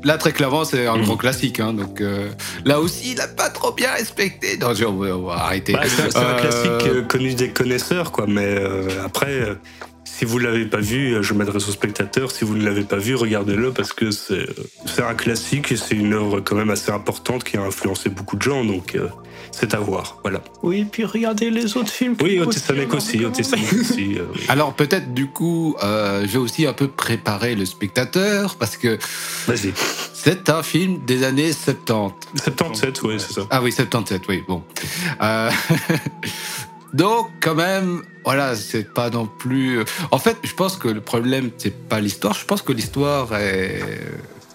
Speaker 1: là, très clairement, c'est un gros classique. Hein, donc euh, là aussi, il n'a pas trop bien respecté. Non, on va, arrêter.
Speaker 4: Bah, c'est un euh, classique euh, connu des connaisseurs, quoi. Mais après, si vous l'avez pas vu, je m'adresse aux spectateurs. Si vous ne l'avez pas vu, regardez-le parce que c'est un classique et c'est une œuvre quand même assez importante qui a influencé beaucoup de gens. Donc c'est à voir. Voilà.
Speaker 2: Oui, puis regardez les autres films.
Speaker 4: Oui, Otisanek aussi. aussi
Speaker 1: euh, Alors peut-être du coup, euh, je vais aussi un peu préparer le spectateur parce que.
Speaker 4: Vas-y.
Speaker 1: C'est un film des années 70.
Speaker 4: 77, oui, c'est ça.
Speaker 1: Ah oui, 77, oui, bon. Euh, donc, quand même, voilà, c'est pas non plus. En fait, je pense que le problème, c'est pas l'histoire. Je pense que l'histoire est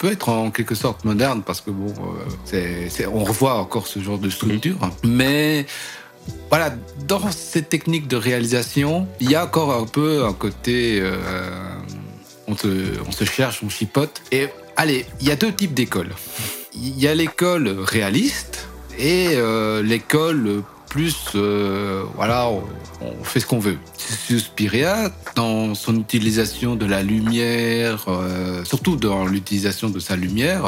Speaker 1: peut être en quelque sorte moderne parce que bon, euh, c'est, on revoit encore ce genre de structure. Mais voilà, dans ces techniques de réalisation, il y a encore un peu un côté, euh, on, se, on se cherche, on chipote. Et allez, il y a deux types d'écoles. il y a l'école réaliste et euh, l'école plus, euh, voilà, on, fait ce qu'on veut. Suspiria, dans son utilisation de la lumière, euh, surtout dans l'utilisation de sa lumière,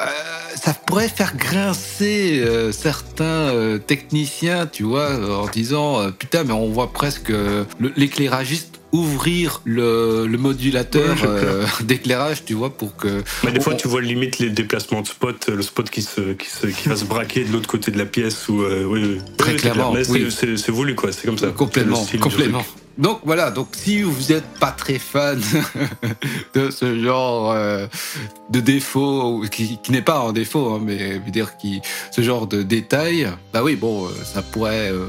Speaker 1: euh, ça pourrait faire grincer certains techniciens, tu vois, en disant putain, mais on voit presque l'éclairagiste ouvrir le, le modulateur
Speaker 4: Ouais,
Speaker 1: euh, d'éclairage, tu vois, pour que.
Speaker 4: Mais des fois,
Speaker 1: on-
Speaker 4: tu vois limite les déplacements de spot, le spot qui, se, qui, se, qui va se braquer de l'autre côté de la pièce. Ou, euh, oui.
Speaker 1: Très
Speaker 4: Oui,
Speaker 1: clairement, oui.
Speaker 4: c'est- voulu, quoi. C'est comme ça.
Speaker 1: Complètement, complètement. Donc voilà, donc si vous n'êtes pas très fan de ce genre euh, de défaut, qui, qui n'est pas un défaut, hein, mais je veux dire qui, ce genre de détails, bah oui, bon, euh, ça pourrait euh,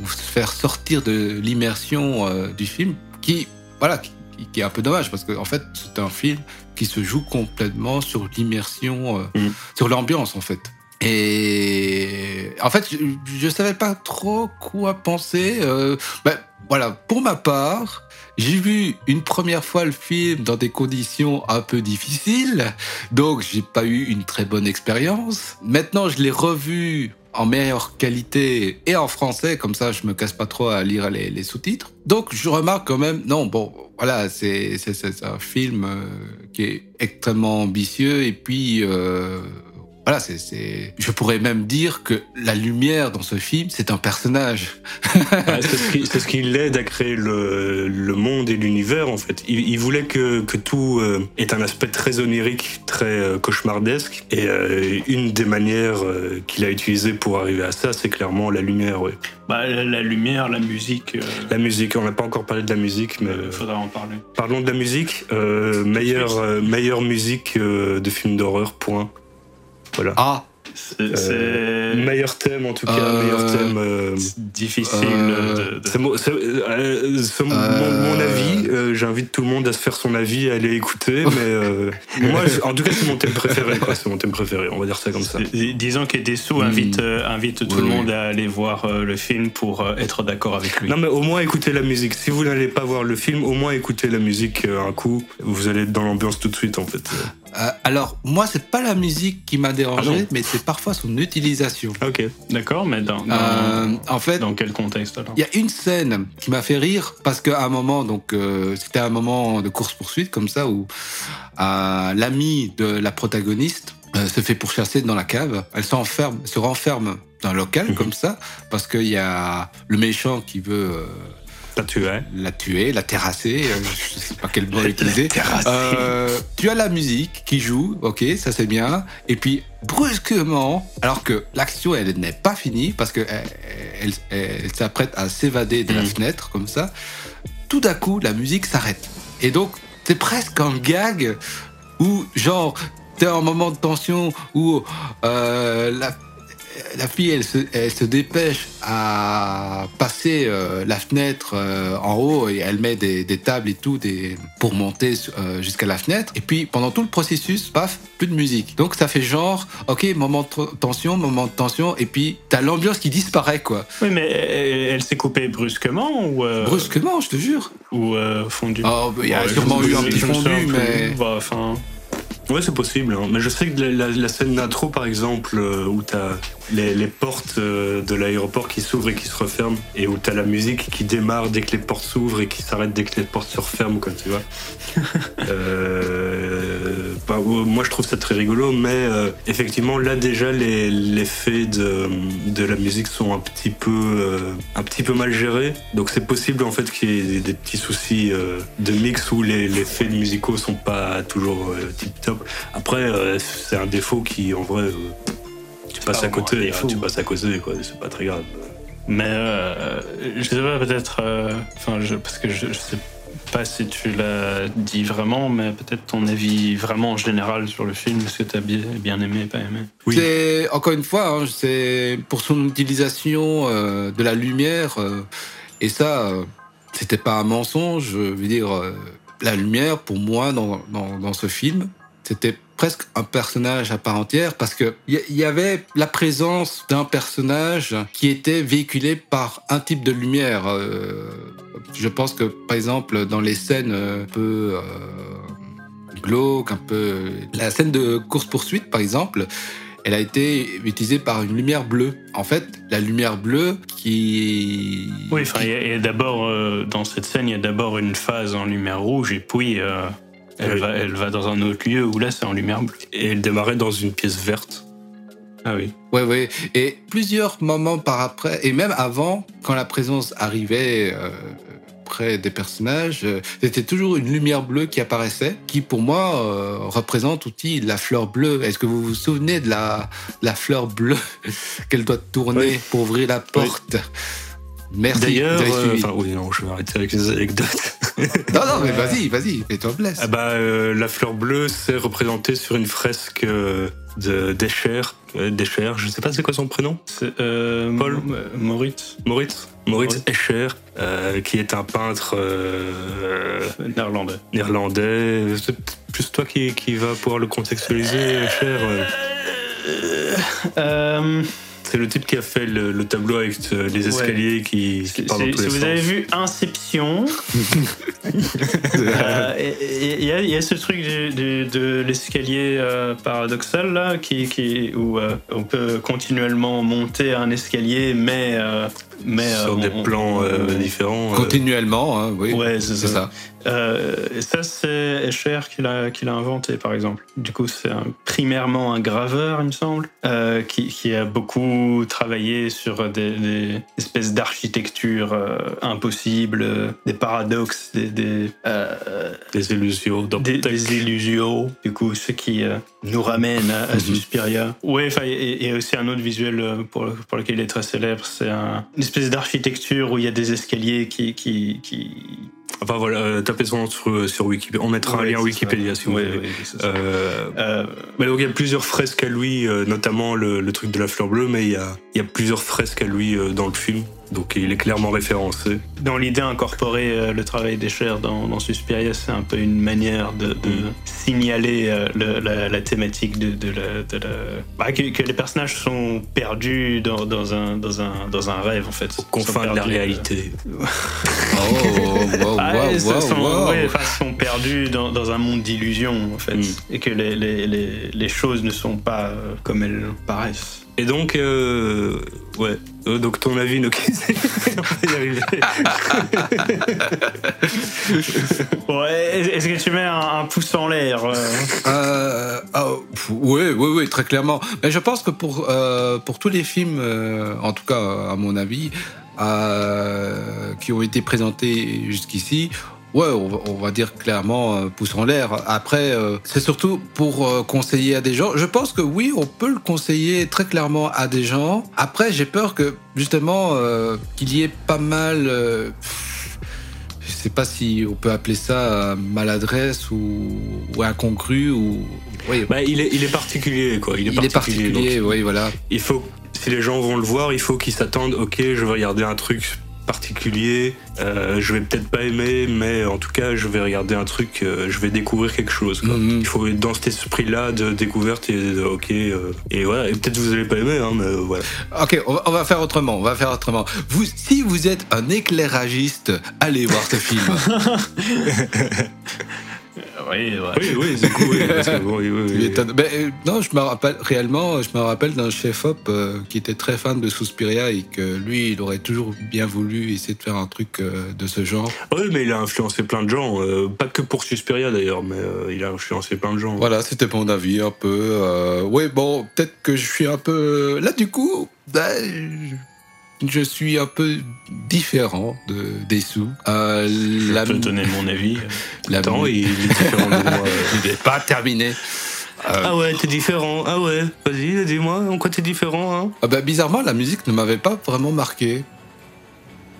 Speaker 1: vous faire sortir de l'immersion euh, du film, qui, voilà, qui, qui est un peu dommage parce qu'en en fait, c'est un film qui se joue complètement sur l'immersion, euh,
Speaker 4: Mhm.
Speaker 1: sur l'ambiance en fait. Et en fait, je, je savais pas trop quoi penser. Euh, ben, voilà, pour ma part, j'ai vu une première fois le film dans des conditions un peu difficiles, donc j'ai pas eu une très bonne expérience. Maintenant, je l'ai revu en meilleure qualité et en français, comme ça je me casse pas trop à lire les, sous-titres. Donc je remarque quand même, non, bon, voilà, c'est un film euh, qui est extrêmement ambitieux et puis euh, voilà, c'est c'est. Je pourrais même dire que la lumière dans ce film, c'est un personnage.
Speaker 4: Ouais, c'est ce qui, c'est ce qui l'aide à créer le, le monde et l'univers en fait. Il, il voulait que, que tout euh, ait un aspect très onirique, très euh, cauchemardesque. Et euh, une des manières euh, qu'il a utilisées pour arriver à ça, c'est clairement la lumière. Ouais.
Speaker 2: Bah, la, la lumière, la musique, euh,
Speaker 4: La musique, on n'a pas encore parlé de la musique, mais
Speaker 2: il faudra en parler.
Speaker 4: parlons de la musique. Euh, meilleure, euh, meilleure musique euh, de film d'horreur. Point. Voilà.
Speaker 1: Ah,
Speaker 2: C'est
Speaker 4: Euh, meilleur thème en tout cas.
Speaker 1: Euh,
Speaker 4: Meilleur thème. euh,
Speaker 2: difficile
Speaker 1: euh,
Speaker 2: de,
Speaker 4: mon, avis. euh, J'invite tout le monde à se faire son avis, à aller écouter. Mais euh, moi, je- en tout cas, c'est mon thème préféré. C'est mon thème préféré. On va dire ça comme ça.
Speaker 2: Dis- Disons qu'Edesu
Speaker 1: Hmm.
Speaker 2: invite, euh, invite tout
Speaker 1: Oui,
Speaker 2: le monde à aller voir euh, le film pour euh, être d'accord avec lui.
Speaker 4: Non, mais au moins écoutez la musique. Si vous n'allez pas voir le film, au moins écoutez la musique euh, un coup. Vous allez être dans l'ambiance tout de suite, en fait.
Speaker 1: Euh, alors moi, c'est pas la musique qui m'a
Speaker 4: Ah
Speaker 1: dérangé,
Speaker 4: non.
Speaker 1: mais c'est parfois son utilisation.
Speaker 4: Ok.
Speaker 2: D'accord, mais dans, dans,
Speaker 1: Euh, en fait,
Speaker 2: dans quel contexte alors
Speaker 1: Il y a une scène qui m'a fait rire parce qu'à un moment, donc euh, c'était un moment de course poursuite comme ça où l'ami de la protagoniste se fait pourchasser dans la cave. Elle s'enferme, se renferme dans un local
Speaker 4: Mhm.
Speaker 1: comme ça parce qu'il y a le méchant qui veut
Speaker 4: T'as tué.
Speaker 1: la tuer, la terrasser. euh, je sais pas quel mot utiliser. Euh, tu as la musique qui joue, ok, ça c'est bien. Et puis brusquement, alors que l'action elle n'est pas finie parce que elle, elle- elle s'apprête à s'évader de la
Speaker 4: Mhm.
Speaker 1: fenêtre comme ça, tout d'un coup la musique s'arrête. Et donc c'est presque un gag où genre t'es en moment de tension où euh, la la fille, elle se, elle se dépêche à passer euh, la fenêtre euh, en haut et elle met des, des tables et tout des, pour monter euh, jusqu'à la fenêtre. Et puis pendant tout le processus, paf, plus de musique. Donc ça fait genre, ok, moment de tension, moment de tension, et puis t'as l'ambiance qui disparaît quoi.
Speaker 2: Oui, mais elle, elle s'est coupée brusquement ou euh,
Speaker 1: Brusquement, je te jure.
Speaker 2: ou euh, fondue?
Speaker 1: Oh, il y a
Speaker 2: Ouais,
Speaker 1: sûrement eu un petit fondu, mais
Speaker 2: Bah, enfin,
Speaker 4: Ouais, c'est possible. hein. Mais je sais que la, la- la scène d'intro, par exemple, euh, où t'as les, les portes euh, de l'aéroport qui s'ouvrent et qui se referment, et où t'as la musique qui démarre dès que les portes s'ouvrent et qui s'arrête dès que les portes se referment, quoi, tu vois. Euh, bah, moi, je trouve ça très rigolo, mais euh, effectivement, là déjà, les, les faits de, de la musique sont un petit peu, euh, un petit peu mal gérés. Donc, c'est possible en fait qu'il y ait des, petits soucis euh, de mix où les, les faits musicaux sont pas toujours tip top. Après, euh, c'est un défaut qui, en vrai, euh, tu passes à côté, hein, tu passes à côté, quoi. C'est pas très grave.
Speaker 2: mais euh, je sais pas, peut-être. euh, Enfin, je- parce que je, je sais pas si tu l'as dit vraiment, mais peut-être ton avis vraiment en général sur le film, est-ce que t'as bien, bien aimé, pas aimé?
Speaker 4: Oui.
Speaker 1: C'est encore une fois, hein, c'est pour son utilisation euh, de la lumière euh, et ça, euh, c'était pas un mensonge. Je veux dire, euh, la lumière pour moi dans, dans, dans ce film, c'était presque un personnage à part entière parce que il y, avait la présence d'un personnage qui était véhiculé par un type de lumière. Euh, je pense que par exemple dans les scènes euh, un peu euh, un glauque, un peu. La scène de course-poursuite, par exemple, elle a été utilisée par une lumière bleue. En fait, la lumière bleue qui.
Speaker 2: Oui, enfin, il y a, d'abord, dans cette scène, il y a d'abord une phase en lumière rouge et puis elle, va, elle va dans un autre lieu où là, c'est en lumière bleue.
Speaker 4: Et elle démarrait dans une pièce verte.
Speaker 2: Ah oui.
Speaker 1: Ouais, ouais. Et plusieurs moments par après, et même avant, quand la présence arrivait euh, près des personnages, euh, c'était toujours une lumière bleue qui apparaissait, qui pour moi euh, représente aussi la fleur bleue. Est-ce que vous vous souvenez de la, la fleur bleue qu'elle doit tourner
Speaker 4: Oui.
Speaker 1: pour ouvrir la porte? Merci.
Speaker 4: D'ailleurs, euh, enfin oui, non, je vais arrêter avec les anecdotes.
Speaker 1: Non, non, mais vas-y, vas-y, fais-toi blesse.
Speaker 4: Ah bah, euh, la fleur bleue, c'est représenté sur une fresque euh, de d'Escher. Euh, D'Escher, je sais pas c'est quoi son prénom.
Speaker 2: C'est, euh,
Speaker 4: Paul
Speaker 2: M- Moritz,
Speaker 4: Moritz Moritz
Speaker 2: Oui.
Speaker 4: Escher, euh, qui est un peintre
Speaker 2: néerlandais.
Speaker 4: néerlandais. C'est plus toi qui, qui va pouvoir le contextualiser, Escher. C'est le type qui a fait le, le tableau avec euh, les escaliers qui, qui
Speaker 2: si
Speaker 4: partent dans tous
Speaker 2: si
Speaker 4: les
Speaker 2: vous
Speaker 4: sens.
Speaker 2: avez vu Inception, euh, il y, a- il y a ce truc du- du- de l'escalier euh, paradoxal là, qui, qui, où on peut continuellement monter un escalier, mais mais
Speaker 4: sur
Speaker 2: euh,
Speaker 4: des
Speaker 2: on-
Speaker 4: plans euh,
Speaker 2: on-
Speaker 4: différents. euh.
Speaker 1: Continuellement, hein, oui.
Speaker 2: Ouais, c'est ça.
Speaker 1: ça.
Speaker 2: Euh, et ça, c'est Escher qui l'a qui l'a inventé, par exemple. Du coup, c'est primairement un graveur, il me semble, euh, qui, qui a beaucoup travaillé sur des, des espèces d'architecture euh, impossibles, euh, des paradoxes, des, des, euh,
Speaker 4: des illusions.
Speaker 2: des, des illusions, du coup, ce qui euh, nous ramène à, à Suspiria. Enfin, et, et aussi un autre visuel euh, pour, pour lequel il est très célèbre, c'est un- une espèce d'architecture où il y a des escaliers qui, qui, qui,
Speaker 4: Enfin voilà, euh, tapez son sur, sur Wikipédia. On mettra
Speaker 2: Ouais,
Speaker 4: un lien Wikipédia
Speaker 2: ça.
Speaker 4: si vous
Speaker 2: Ouais,
Speaker 4: voulez.
Speaker 2: ouais.
Speaker 4: Euh,
Speaker 2: Euh,
Speaker 4: mais donc il y a plusieurs fresques à lui, euh, notamment le, le truc de la fleur bleue, mais il y a, il y a plusieurs fresques à lui euh, dans le film. Donc il est clairement référencé.
Speaker 2: dans l'idée incorporer euh, le travail des chairs dans, dans Suspiria, c'est un peu une manière de, de
Speaker 4: Mm.
Speaker 2: signaler euh, le- la, la thématique de, de la, de la- bah, que, que les personnages sont perdus dans, dans un, dans, un, dans un rêve en fait.
Speaker 4: Au confin
Speaker 2: Sont
Speaker 4: de la
Speaker 2: euh,
Speaker 4: réalité.
Speaker 1: Oh, wow,
Speaker 2: Ah,
Speaker 1: wow,
Speaker 2: ouais, ce
Speaker 1: wow,
Speaker 2: sont,
Speaker 1: wow.
Speaker 2: ouais, sont perdus dans, dans un monde d'illusions en fait,
Speaker 4: Mm.
Speaker 2: et que les, les, les, les choses ne sont pas euh, comme elles paraissent.
Speaker 4: Et donc, euh, ouais. Euh, donc ton avis, arriver.
Speaker 2: Ouais, est-ce que tu mets un, un pouce en l'air euh,
Speaker 1: ah, oui, oui, oui, très clairement. Mais je pense que pour, pour tous les films, en tout cas à mon avis, euh, qui ont été présentés jusqu'ici, ouais, on va, on va dire clairement euh, pouce en l'air. Après, euh, c'est surtout pour euh, conseiller à des gens. Je pense que oui, on peut le conseiller très clairement à des gens. Après, j'ai peur que justement euh, qu'il y ait pas mal. euh, je sais pas si on peut appeler ça maladresse ou, ou incongru ou oui
Speaker 4: Bah, il est, il est particulier, quoi. Il est
Speaker 1: il est
Speaker 4: particulier.
Speaker 1: particulier
Speaker 4: donc
Speaker 1: oui voilà
Speaker 4: il faut, si les gens vont le voir, il faut qu'ils s'attendent. Ok, je vais regarder un truc particulier. euh, je vais peut-être pas aimer, mais en tout cas, je vais regarder un truc. euh, je vais découvrir quelque chose. quoi.
Speaker 1: Mhm.
Speaker 4: Il faut être dans cet esprit-là de découverte et de ok. euh, et voilà. Et peut-être vous allez pas aimer, hein, mais voilà.
Speaker 1: ok on va, on va faire autrement on va faire autrement vous si vous êtes un éclairagiste allez voir ce film
Speaker 2: Oui, ouais.
Speaker 4: Oui, oui, c'est cool. oui, oui.
Speaker 1: Ben, euh, non je me rappelle réellement je me rappelle d'un chef op euh, qui était très fan de Suspiria et que lui il aurait toujours bien voulu essayer de faire un truc euh, de ce genre
Speaker 4: Oui, mais il a influencé plein de gens. euh, pas que pour Suspiria d'ailleurs, mais euh, il a influencé plein de gens.
Speaker 1: Voilà, c'était mon avis un peu. Euh, oui, bon, peut-être que je suis un peu. Là, du coup, ben, je suis un peu différent de des sous. Euh,
Speaker 2: Je
Speaker 1: la,
Speaker 2: peux donner mon avis.
Speaker 1: la-
Speaker 4: Attends, il est différent de moi.
Speaker 1: il n'est pas terminé. Euh,
Speaker 4: Ah ouais, t'es différent. Ah ouais, vas-y, dis-moi, en quoi t'es différent, hein?
Speaker 1: Ah ben, bizarrement, la musique ne m'avait pas vraiment marqué.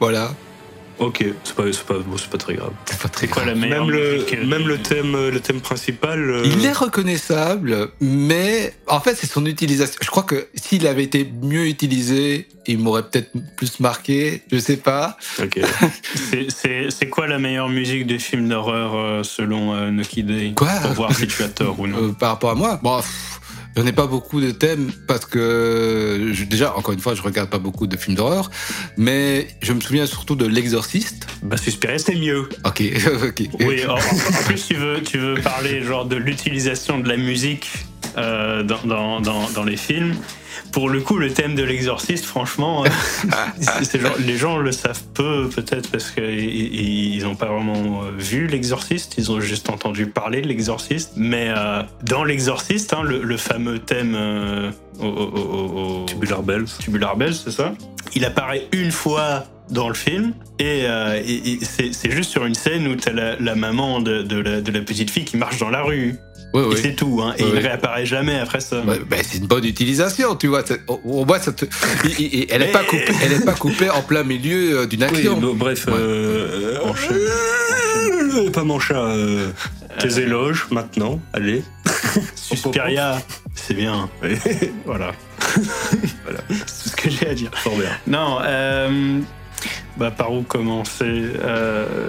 Speaker 1: Voilà.
Speaker 4: Ok, c'est pas, c'est pas, bon, c'est pas très grave.
Speaker 1: C'est pas très
Speaker 2: quoi la meilleure
Speaker 4: Même le,
Speaker 2: musique, euh,
Speaker 4: même le thème, euh, le thème principal. euh,
Speaker 1: Il est reconnaissable, mais en fait, c'est son utilisation. Je crois que s'il avait été mieux utilisé, il m'aurait peut-être plus marqué. Je sais pas.
Speaker 4: Ok.
Speaker 2: C'est- C'est c'est quoi la meilleure musique des films d'horreur euh, selon euh, Nucky Day?
Speaker 1: Quoi?
Speaker 2: Pour voir si tu as tort ou non.
Speaker 1: Euh, par rapport à moi, bon, pff, J'en ai pas beaucoup de thèmes parce que je- déjà, encore une fois, je regarde pas beaucoup de films d'horreur, mais je me souviens surtout de L'Exorciste.
Speaker 2: Bah, Suspiria, c'est mieux.
Speaker 1: Ok, ok.
Speaker 2: Oui, en, en plus, tu veux, tu veux parler genre de l'utilisation de la musique euh, dans, dans, dans, dans les films. Pour le coup, le thème de l'exorciste, franchement, euh, c'est- c'est genre, les gens le savent peu, peut-être parce qu'ils n'ont pas vraiment euh, vu l'exorciste, ils ont juste entendu parler de l'exorciste. Mais euh, dans l'exorciste, hein, le, le fameux thème euh, au, au- au- au-
Speaker 4: Tubular Bells.
Speaker 2: Tubular Bells, c'est ça Il apparaît une fois dans le film et, euh, et- et c'est c'est juste sur une scène où t'as la, la maman de, de la, de la petite fille qui marche dans la rue.
Speaker 1: Oui,
Speaker 2: Et
Speaker 1: oui.
Speaker 2: c'est tout, hein. Et il réapparaît jamais après ça.
Speaker 1: Ouais, ben, c'est une bonne utilisation, tu vois. il- il- il- elle n'est pas coupée, elle est pas coupée en plein milieu euh, d'une action.
Speaker 4: bon, bref, euh, pas mon chat. euh, tes éloges maintenant, allez.
Speaker 2: Suspiria, c'est bien. voilà. voilà. C'est tout ce que j'ai à dire.
Speaker 4: Fort bien.
Speaker 2: Non, euh, bah, par où commencer Euh,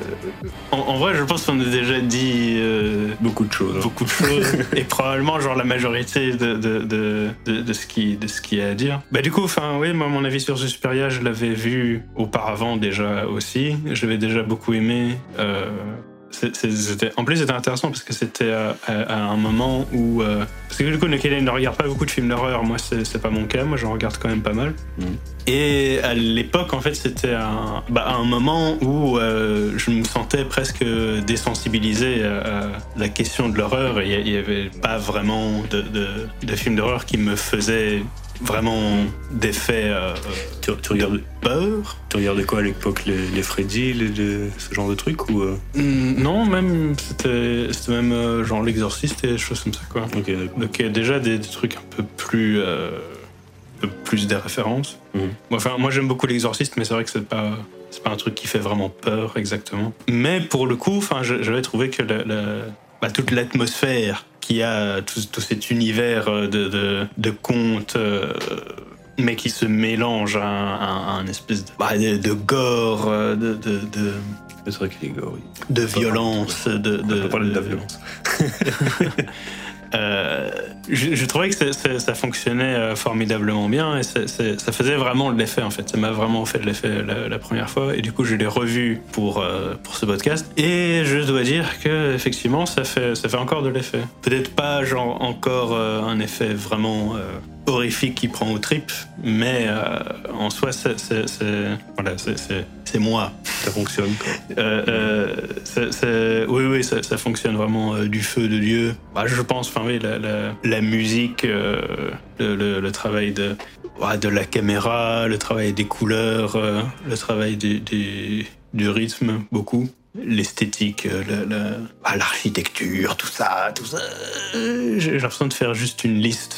Speaker 2: en, en vrai, je pense qu'on a déjà dit euh,
Speaker 4: Beaucoup de choses. hein.
Speaker 2: beaucoup de choses et probablement genre la majorité de, de, de, de, ce qui de ce qui est à dire. Bah du coup, enfin oui, moi mon avis sur Suspiria, je l'avais vu auparavant déjà aussi. Je l'avais déjà beaucoup aimé. Euh, c'était- en plus, c'était intéressant parce que c'était à, à- à un moment où. euh, parce que du coup, Nekelen ne regarde pas beaucoup de films d'horreur. Moi, c'est c'est pas mon cas. Moi, j'en regarde quand même pas mal. Et à l'époque, en fait, c'était un, bah, un moment où euh, je me sentais presque désensibilisé à, à la question de l'horreur. Il n'y avait pas vraiment de, de, de films d'horreur qui me faisaient vraiment d'effet euh,
Speaker 4: Tu, tu regardais,
Speaker 2: peur.
Speaker 4: tu regardais quoi à l'époque les, les Freddy, les, les- ce genre de trucs ou euh,
Speaker 2: Hmm, Non, même c'était même euh, genre l'exorciste et des choses comme ça quoi.
Speaker 4: Ok,
Speaker 2: déjà des, des trucs un peu plus un peu plus des références. Moi, Enfin, moi j'aime beaucoup l'exorciste, mais c'est vrai que c'est pas c'est pas un truc qui fait vraiment peur exactement. Mais pour le coup, enfin, j'avais trouvé que la- la- bah, toute l'atmosphère qu'il y a, tout, tout cet univers euh, de, de, de contes. euh, mais qui se mélange à un, à un espèce de, bah, de, de gore, euh, de, de, de,
Speaker 4: C'est vrai qu'il est gore, oui.
Speaker 2: de violence, de,
Speaker 4: On peut parler de la
Speaker 2: de-
Speaker 4: violence.
Speaker 2: euh, je, trouvais que ça fonctionnait euh, formidablement bien et ça faisait vraiment de l'effet en fait. Ça m'a vraiment fait de l'effet la, première fois et du coup je l'ai revu pour, euh, pour ce podcast et je dois dire que effectivement ça fait, ça fait encore de l'effet. Peut-être pas genre encore un effet vraiment horrifique qui prend aux tripes, mais euh, en soi c'est voilà, moi.
Speaker 4: Ça fonctionne. Quoi.
Speaker 2: Euh, euh, oui, oui, ça, ça fonctionne vraiment euh, du feu de Dieu. Bah, je pense, enfin oui, la, la, la musique, le, le- le travail de, la caméra, le travail des couleurs, le travail du, du, du rythme, beaucoup. L'esthétique, euh, la- la- ah, l'architecture, tout ça, tout ça. Euh, J'ai l'impression de faire juste une liste.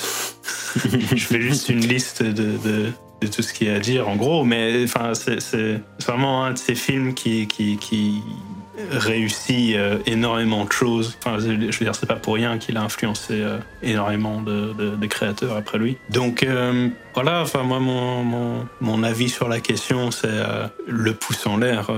Speaker 2: je fais juste une liste de, de, tout ce qu'il y a à dire, en gros. Mais enfin, c'est vraiment un de ces films qui, qui, réussit euh, énormément de choses. Enfin, je veux dire, c'est pas pour rien qu'il a influencé énormément de, créateurs après lui. Donc voilà, enfin moi mon, mon, mon avis sur la question, c'est le pouce en l'air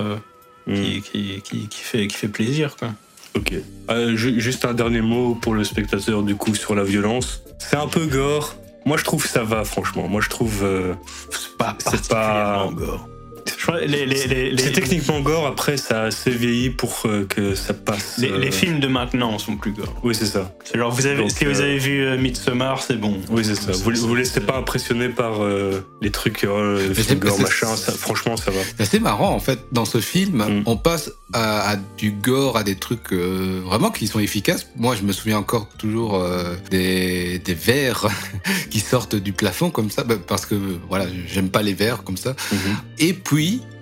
Speaker 2: euh,
Speaker 4: Mm.
Speaker 2: qui, qui, qui, qui fait, qui fait plaisir. Quoi.
Speaker 4: Ok. Euh, ju- juste un dernier mot pour le spectateur du coup sur la violence. C'est un peu gore. Moi je trouve ça va franchement. Moi je trouve euh,
Speaker 2: C'est pas
Speaker 4: C'est pas-
Speaker 2: gore. Je crois les, les, les, les-
Speaker 4: c'est techniquement gore. Après ça a assez vieilli pour euh, que ça passe.
Speaker 2: les-
Speaker 4: euh,
Speaker 2: les films de maintenant sont plus gore.
Speaker 4: Oui c'est ça.
Speaker 2: C'est genre, vous avez,
Speaker 4: Donc,
Speaker 2: si vous
Speaker 4: euh,
Speaker 2: avez vu euh, Midsommar, c'est bon.
Speaker 4: Oui c'est ça. Vous vous laissez pas impressionner par euh, les trucs euh, les
Speaker 1: c'est-
Speaker 4: films gore
Speaker 1: c'est-
Speaker 4: machin. Ça, franchement ça va.
Speaker 1: C'est assez marrant en fait. Dans ce film,
Speaker 4: Mm.
Speaker 1: on passe à, à du gore, à des trucs euh, vraiment qui sont efficaces. Moi, je me souviens encore toujours euh, des, des vers qui sortent du plafond comme ça, bah, parce que voilà, j'aime pas les vers comme ça.
Speaker 4: Mhm.
Speaker 1: Et puis,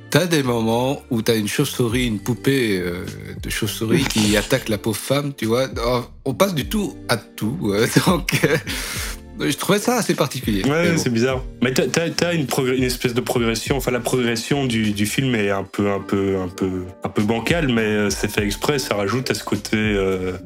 Speaker 1: t'as des moments où t'as une chauve-souris, une poupée euh, de chauve-souris qui attaque la pauvre femme, tu vois. Oh, On passe du tout à tout. euh, donc, euh, Je trouvais ça assez particulier.
Speaker 4: Ouais, c'est bizarre. Mais t'as as, une, une, espèce de progression. Enfin, la progression du, du, film est un peu, un peu, un peu, un peu bancale, mais c'est fait exprès. Ça rajoute à ce côté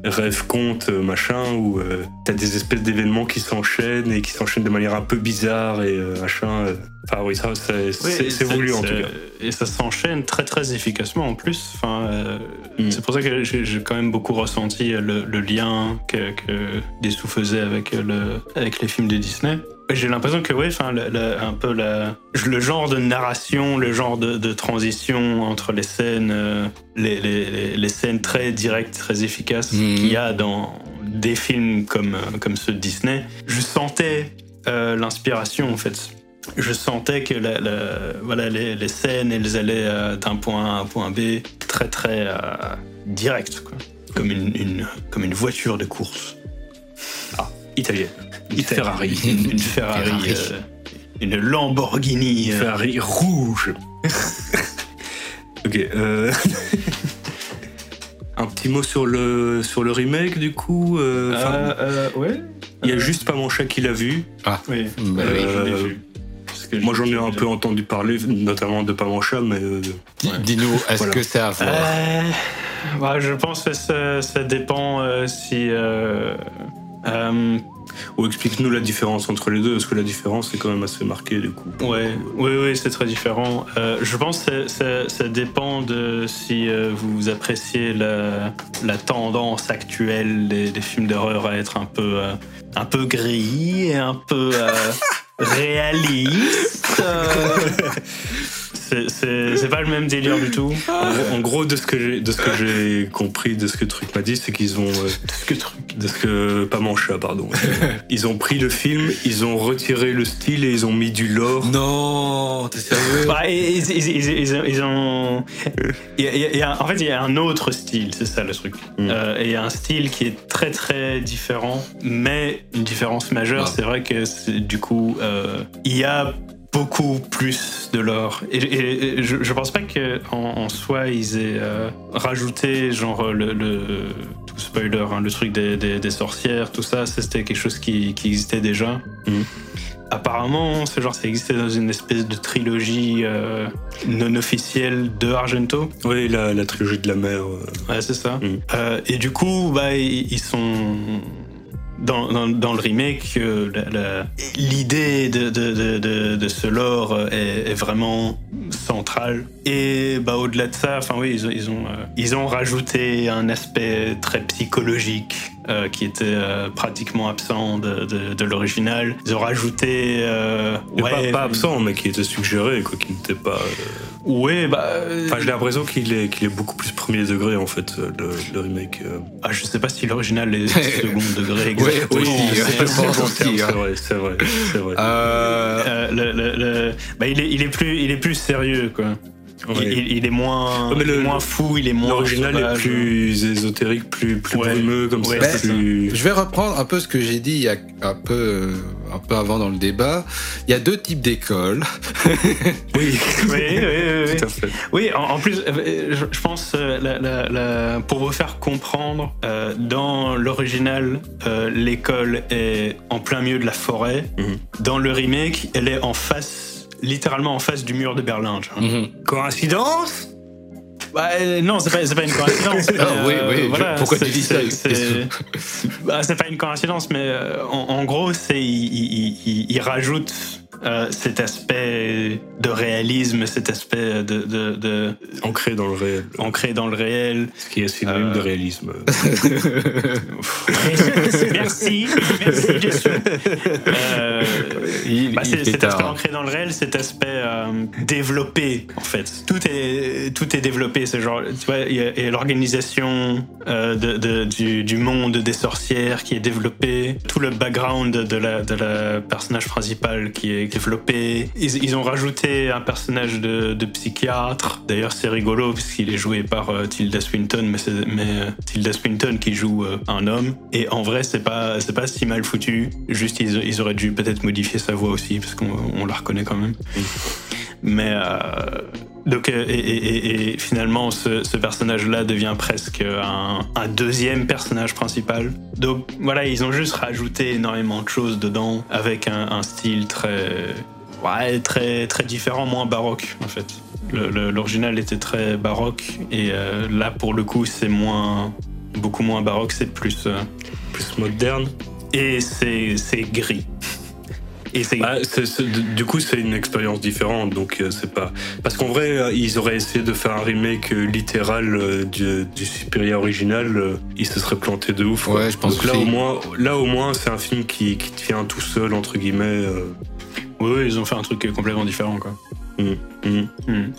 Speaker 4: rêve, conte, machin, où t'as des espèces d'événements qui s'enchaînent et qui s'enchaînent de manière un peu bizarre et machin. Enfin oui, ça c'est voulu en tout cas.
Speaker 2: Et ça s'enchaîne très très efficacement en plus. Enfin, mm. c'est pour ça que j'ai quand même beaucoup ressenti le, lien que, que Dessous faisait avec le avec les films de Disney. J'ai l'impression que oui, enfin, un peu la, le genre de narration, le genre de, transition entre les scènes, euh, les, les, les, scènes très directes, très efficaces mhm. qu'il y a dans des films comme, euh, comme ceux de Disney, je sentais euh, l'inspiration en fait. Je sentais que la, voilà, les, les, scènes, elles allaient d'un point A à un point B très très direct, quoi. Comme, une, une, comme une voiture de course.
Speaker 4: Ah, italienne.
Speaker 2: Une Ferrari. Une, Ferrari. Euh, une Lamborghini.
Speaker 4: Une euh. Ferrari rouge. ok. Euh... Un petit mot sur le, sur le remake, du coup.
Speaker 2: Euh, euh ouais.
Speaker 4: Il y a juste pas mon chat qui l'a vu.
Speaker 2: Ah, oui. Bah, oui je l'ai vu.
Speaker 4: Moi, j'en ai un peu entendu parler, notamment de chat, mais.
Speaker 1: Dis-nous, est-ce que c'est à voir?
Speaker 2: Bah, Je pense que ça, ça dépend si.
Speaker 4: Ou explique-nous la différence entre les deux, parce que la différence est quand même assez marquée du coup.
Speaker 2: Ouais, oui, oui, c'est très différent. Euh, je pense que ça, ça, dépend de si euh, vous appréciez la, la tendance actuelle des, des films d'horreur à être un peu, euh, un peu gris et un peu réaliste. c'est pas le même délire du tout.
Speaker 4: En, gros, de ce que j'ai de ce que j'ai compris, de ce que Truc m'a dit, c'est qu'ils ont euh,
Speaker 2: de ce que Truc,
Speaker 4: de ce que pas Mancha, pardon. ils ont pris le film, ils ont retiré le style et ils ont mis du lore.
Speaker 1: Non, t'es sérieux?
Speaker 2: Bah, ils, ils, ont, il y a, en fait, il y a un autre style, c'est ça le truc. Mm. Euh, et il y a un style qui est très très différent, mais une différence majeure, ah. c'est vrai que du coup, euh, il y a beaucoup plus de l'or. Et, je, je, pense pas qu'en en, soi, ils aient euh, rajouté, genre, le, le tout spoiler, hein, le truc des, des, sorcières, tout ça, c'était quelque chose qui, qui existait déjà. Mhm. Apparemment, ce genre, ça existait dans une espèce de trilogie euh, non officielle de Argento.
Speaker 4: Oui, la, la trilogie de la mer. Euh.
Speaker 2: Ouais, c'est ça. Mhm. et du coup, bah, ils sont dans, le remake, euh, l'idée de, ce lore est, est, vraiment centrale. Et bah, au-delà de ça, enfin oui, ils, ont, euh, ils ont rajouté un aspect très psychologique euh, qui était euh, pratiquement absent de, de, de l'original. Ils ont rajouté... Euh,
Speaker 4: ouais, pas, absent, mais qui était suggéré, quoi, qui n'était pas...
Speaker 2: Oui, bah...
Speaker 4: Enfin, j'ai l'impression qu'il est, qu'il est beaucoup plus premier degré, en fait, le, le remake.
Speaker 2: Ah, je sais pas si l'original est second degré.
Speaker 1: Oui, oui,
Speaker 4: c'est vrai, c'est vrai. C'est vrai.
Speaker 2: Le, le, bah, il, est, il, est plus, il est plus sérieux, quoi. Il, est moins, moins fou, il est moins.
Speaker 4: L'original est plus ésotérique, plus, plus brumeux, comme ça.
Speaker 1: Je vais reprendre un peu ce que j'ai dit il y a un peu, un peu avant dans le débat. Il y a deux types d'écoles.
Speaker 2: oui. oui, oui, oui, Tout à fait. Oui, en, plus, euh, je pense, euh, la, la, pour vous faire comprendre, euh, dans l'original, l'école est en plein milieu de la forêt. Mhm. Dans le remake, elle est en face littéralement en face du mur de Berlin.
Speaker 1: Mhm. Coïncidence?
Speaker 2: Bah, euh, non, c'est pas, pas une coïncidence.
Speaker 1: oui, oui, voilà, pourquoi tu dis ça
Speaker 2: bah, C'est pas une coïncidence, mais euh, en, en gros, il, il, il, il, rajoute euh, cet aspect de réalisme, cet aspect de, de, de,
Speaker 4: ancré dans le réel,
Speaker 2: ancré dans le réel,
Speaker 4: ce qui est synonyme euh... de réalisme.
Speaker 2: merci, merci Jésus. Euh, bah, cet aspect ancré dans le réel, cet aspect euh, développé en fait. Tout est tout est développé. C'est genre, tu vois, il y a, l'organisation euh, de, de, du, du, monde des sorcières qui est développé, tout le background de la de la personnage principal qui est développé. Ils, ont rajouté un personnage de, psychiatre. D'ailleurs, c'est rigolo puisqu'il est joué par euh, Tilda Swinton, mais c'est mais, Tilda Swinton qui joue un homme. Et en vrai, c'est pas c'est pas si mal foutu. Juste, ils, auraient dû peut-être modifier voix aussi parce qu'on la reconnaît quand même. Mais Donc, euh, et, finalement, ce, personnage-là devient presque un, deuxième personnage principal. Donc voilà, ils ont juste rajouté énormément de choses dedans avec un, style très, ouais, très, très différent, moins baroque en fait. L'original était très baroque et euh, là, pour le coup, c'est moins, beaucoup moins baroque, c'est plus, euh,
Speaker 4: plus moderne.
Speaker 2: Et c'est gris.
Speaker 4: Bah, du coup, c'est une expérience différente, donc euh, c'est pas. Parce qu'en vrai, euh, ils auraient essayé de faire un remake euh, littéral du, du Superior original, ils se seraient plantés de ouf.
Speaker 1: Ouais, je pense
Speaker 4: donc là, au moins, là, au moins, c'est un film qui, qui tient tout seul entre guillemets.
Speaker 2: Oui, ils ont fait un truc complètement différent, quoi.
Speaker 4: Mmh, mmh. Mmh.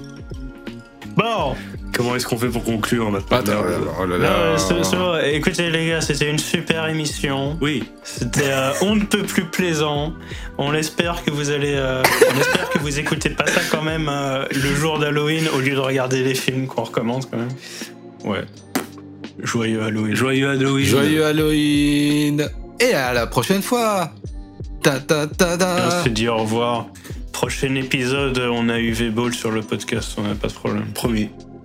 Speaker 2: Bon,
Speaker 4: Comment est-ce qu'on fait pour conclure maintenant
Speaker 2: oh Écoutez les gars, c'était une super émission.
Speaker 4: Oui.
Speaker 2: C'était euh, on ne peut plus plaisant. On espère que vous allez, euh, on espère que vous écoutez pas ça quand même euh, le jour d'Halloween au lieu de regarder les films qu'on recommande quand même. Ouais. Joyeux Halloween.
Speaker 4: Joyeux Halloween.
Speaker 1: Joyeux Halloween. Et à la prochaine fois. Ta ta ta ta.
Speaker 2: On se dit au revoir. Prochain épisode, on a UV Ball sur le podcast, on n'a pas de problème.
Speaker 4: Promis.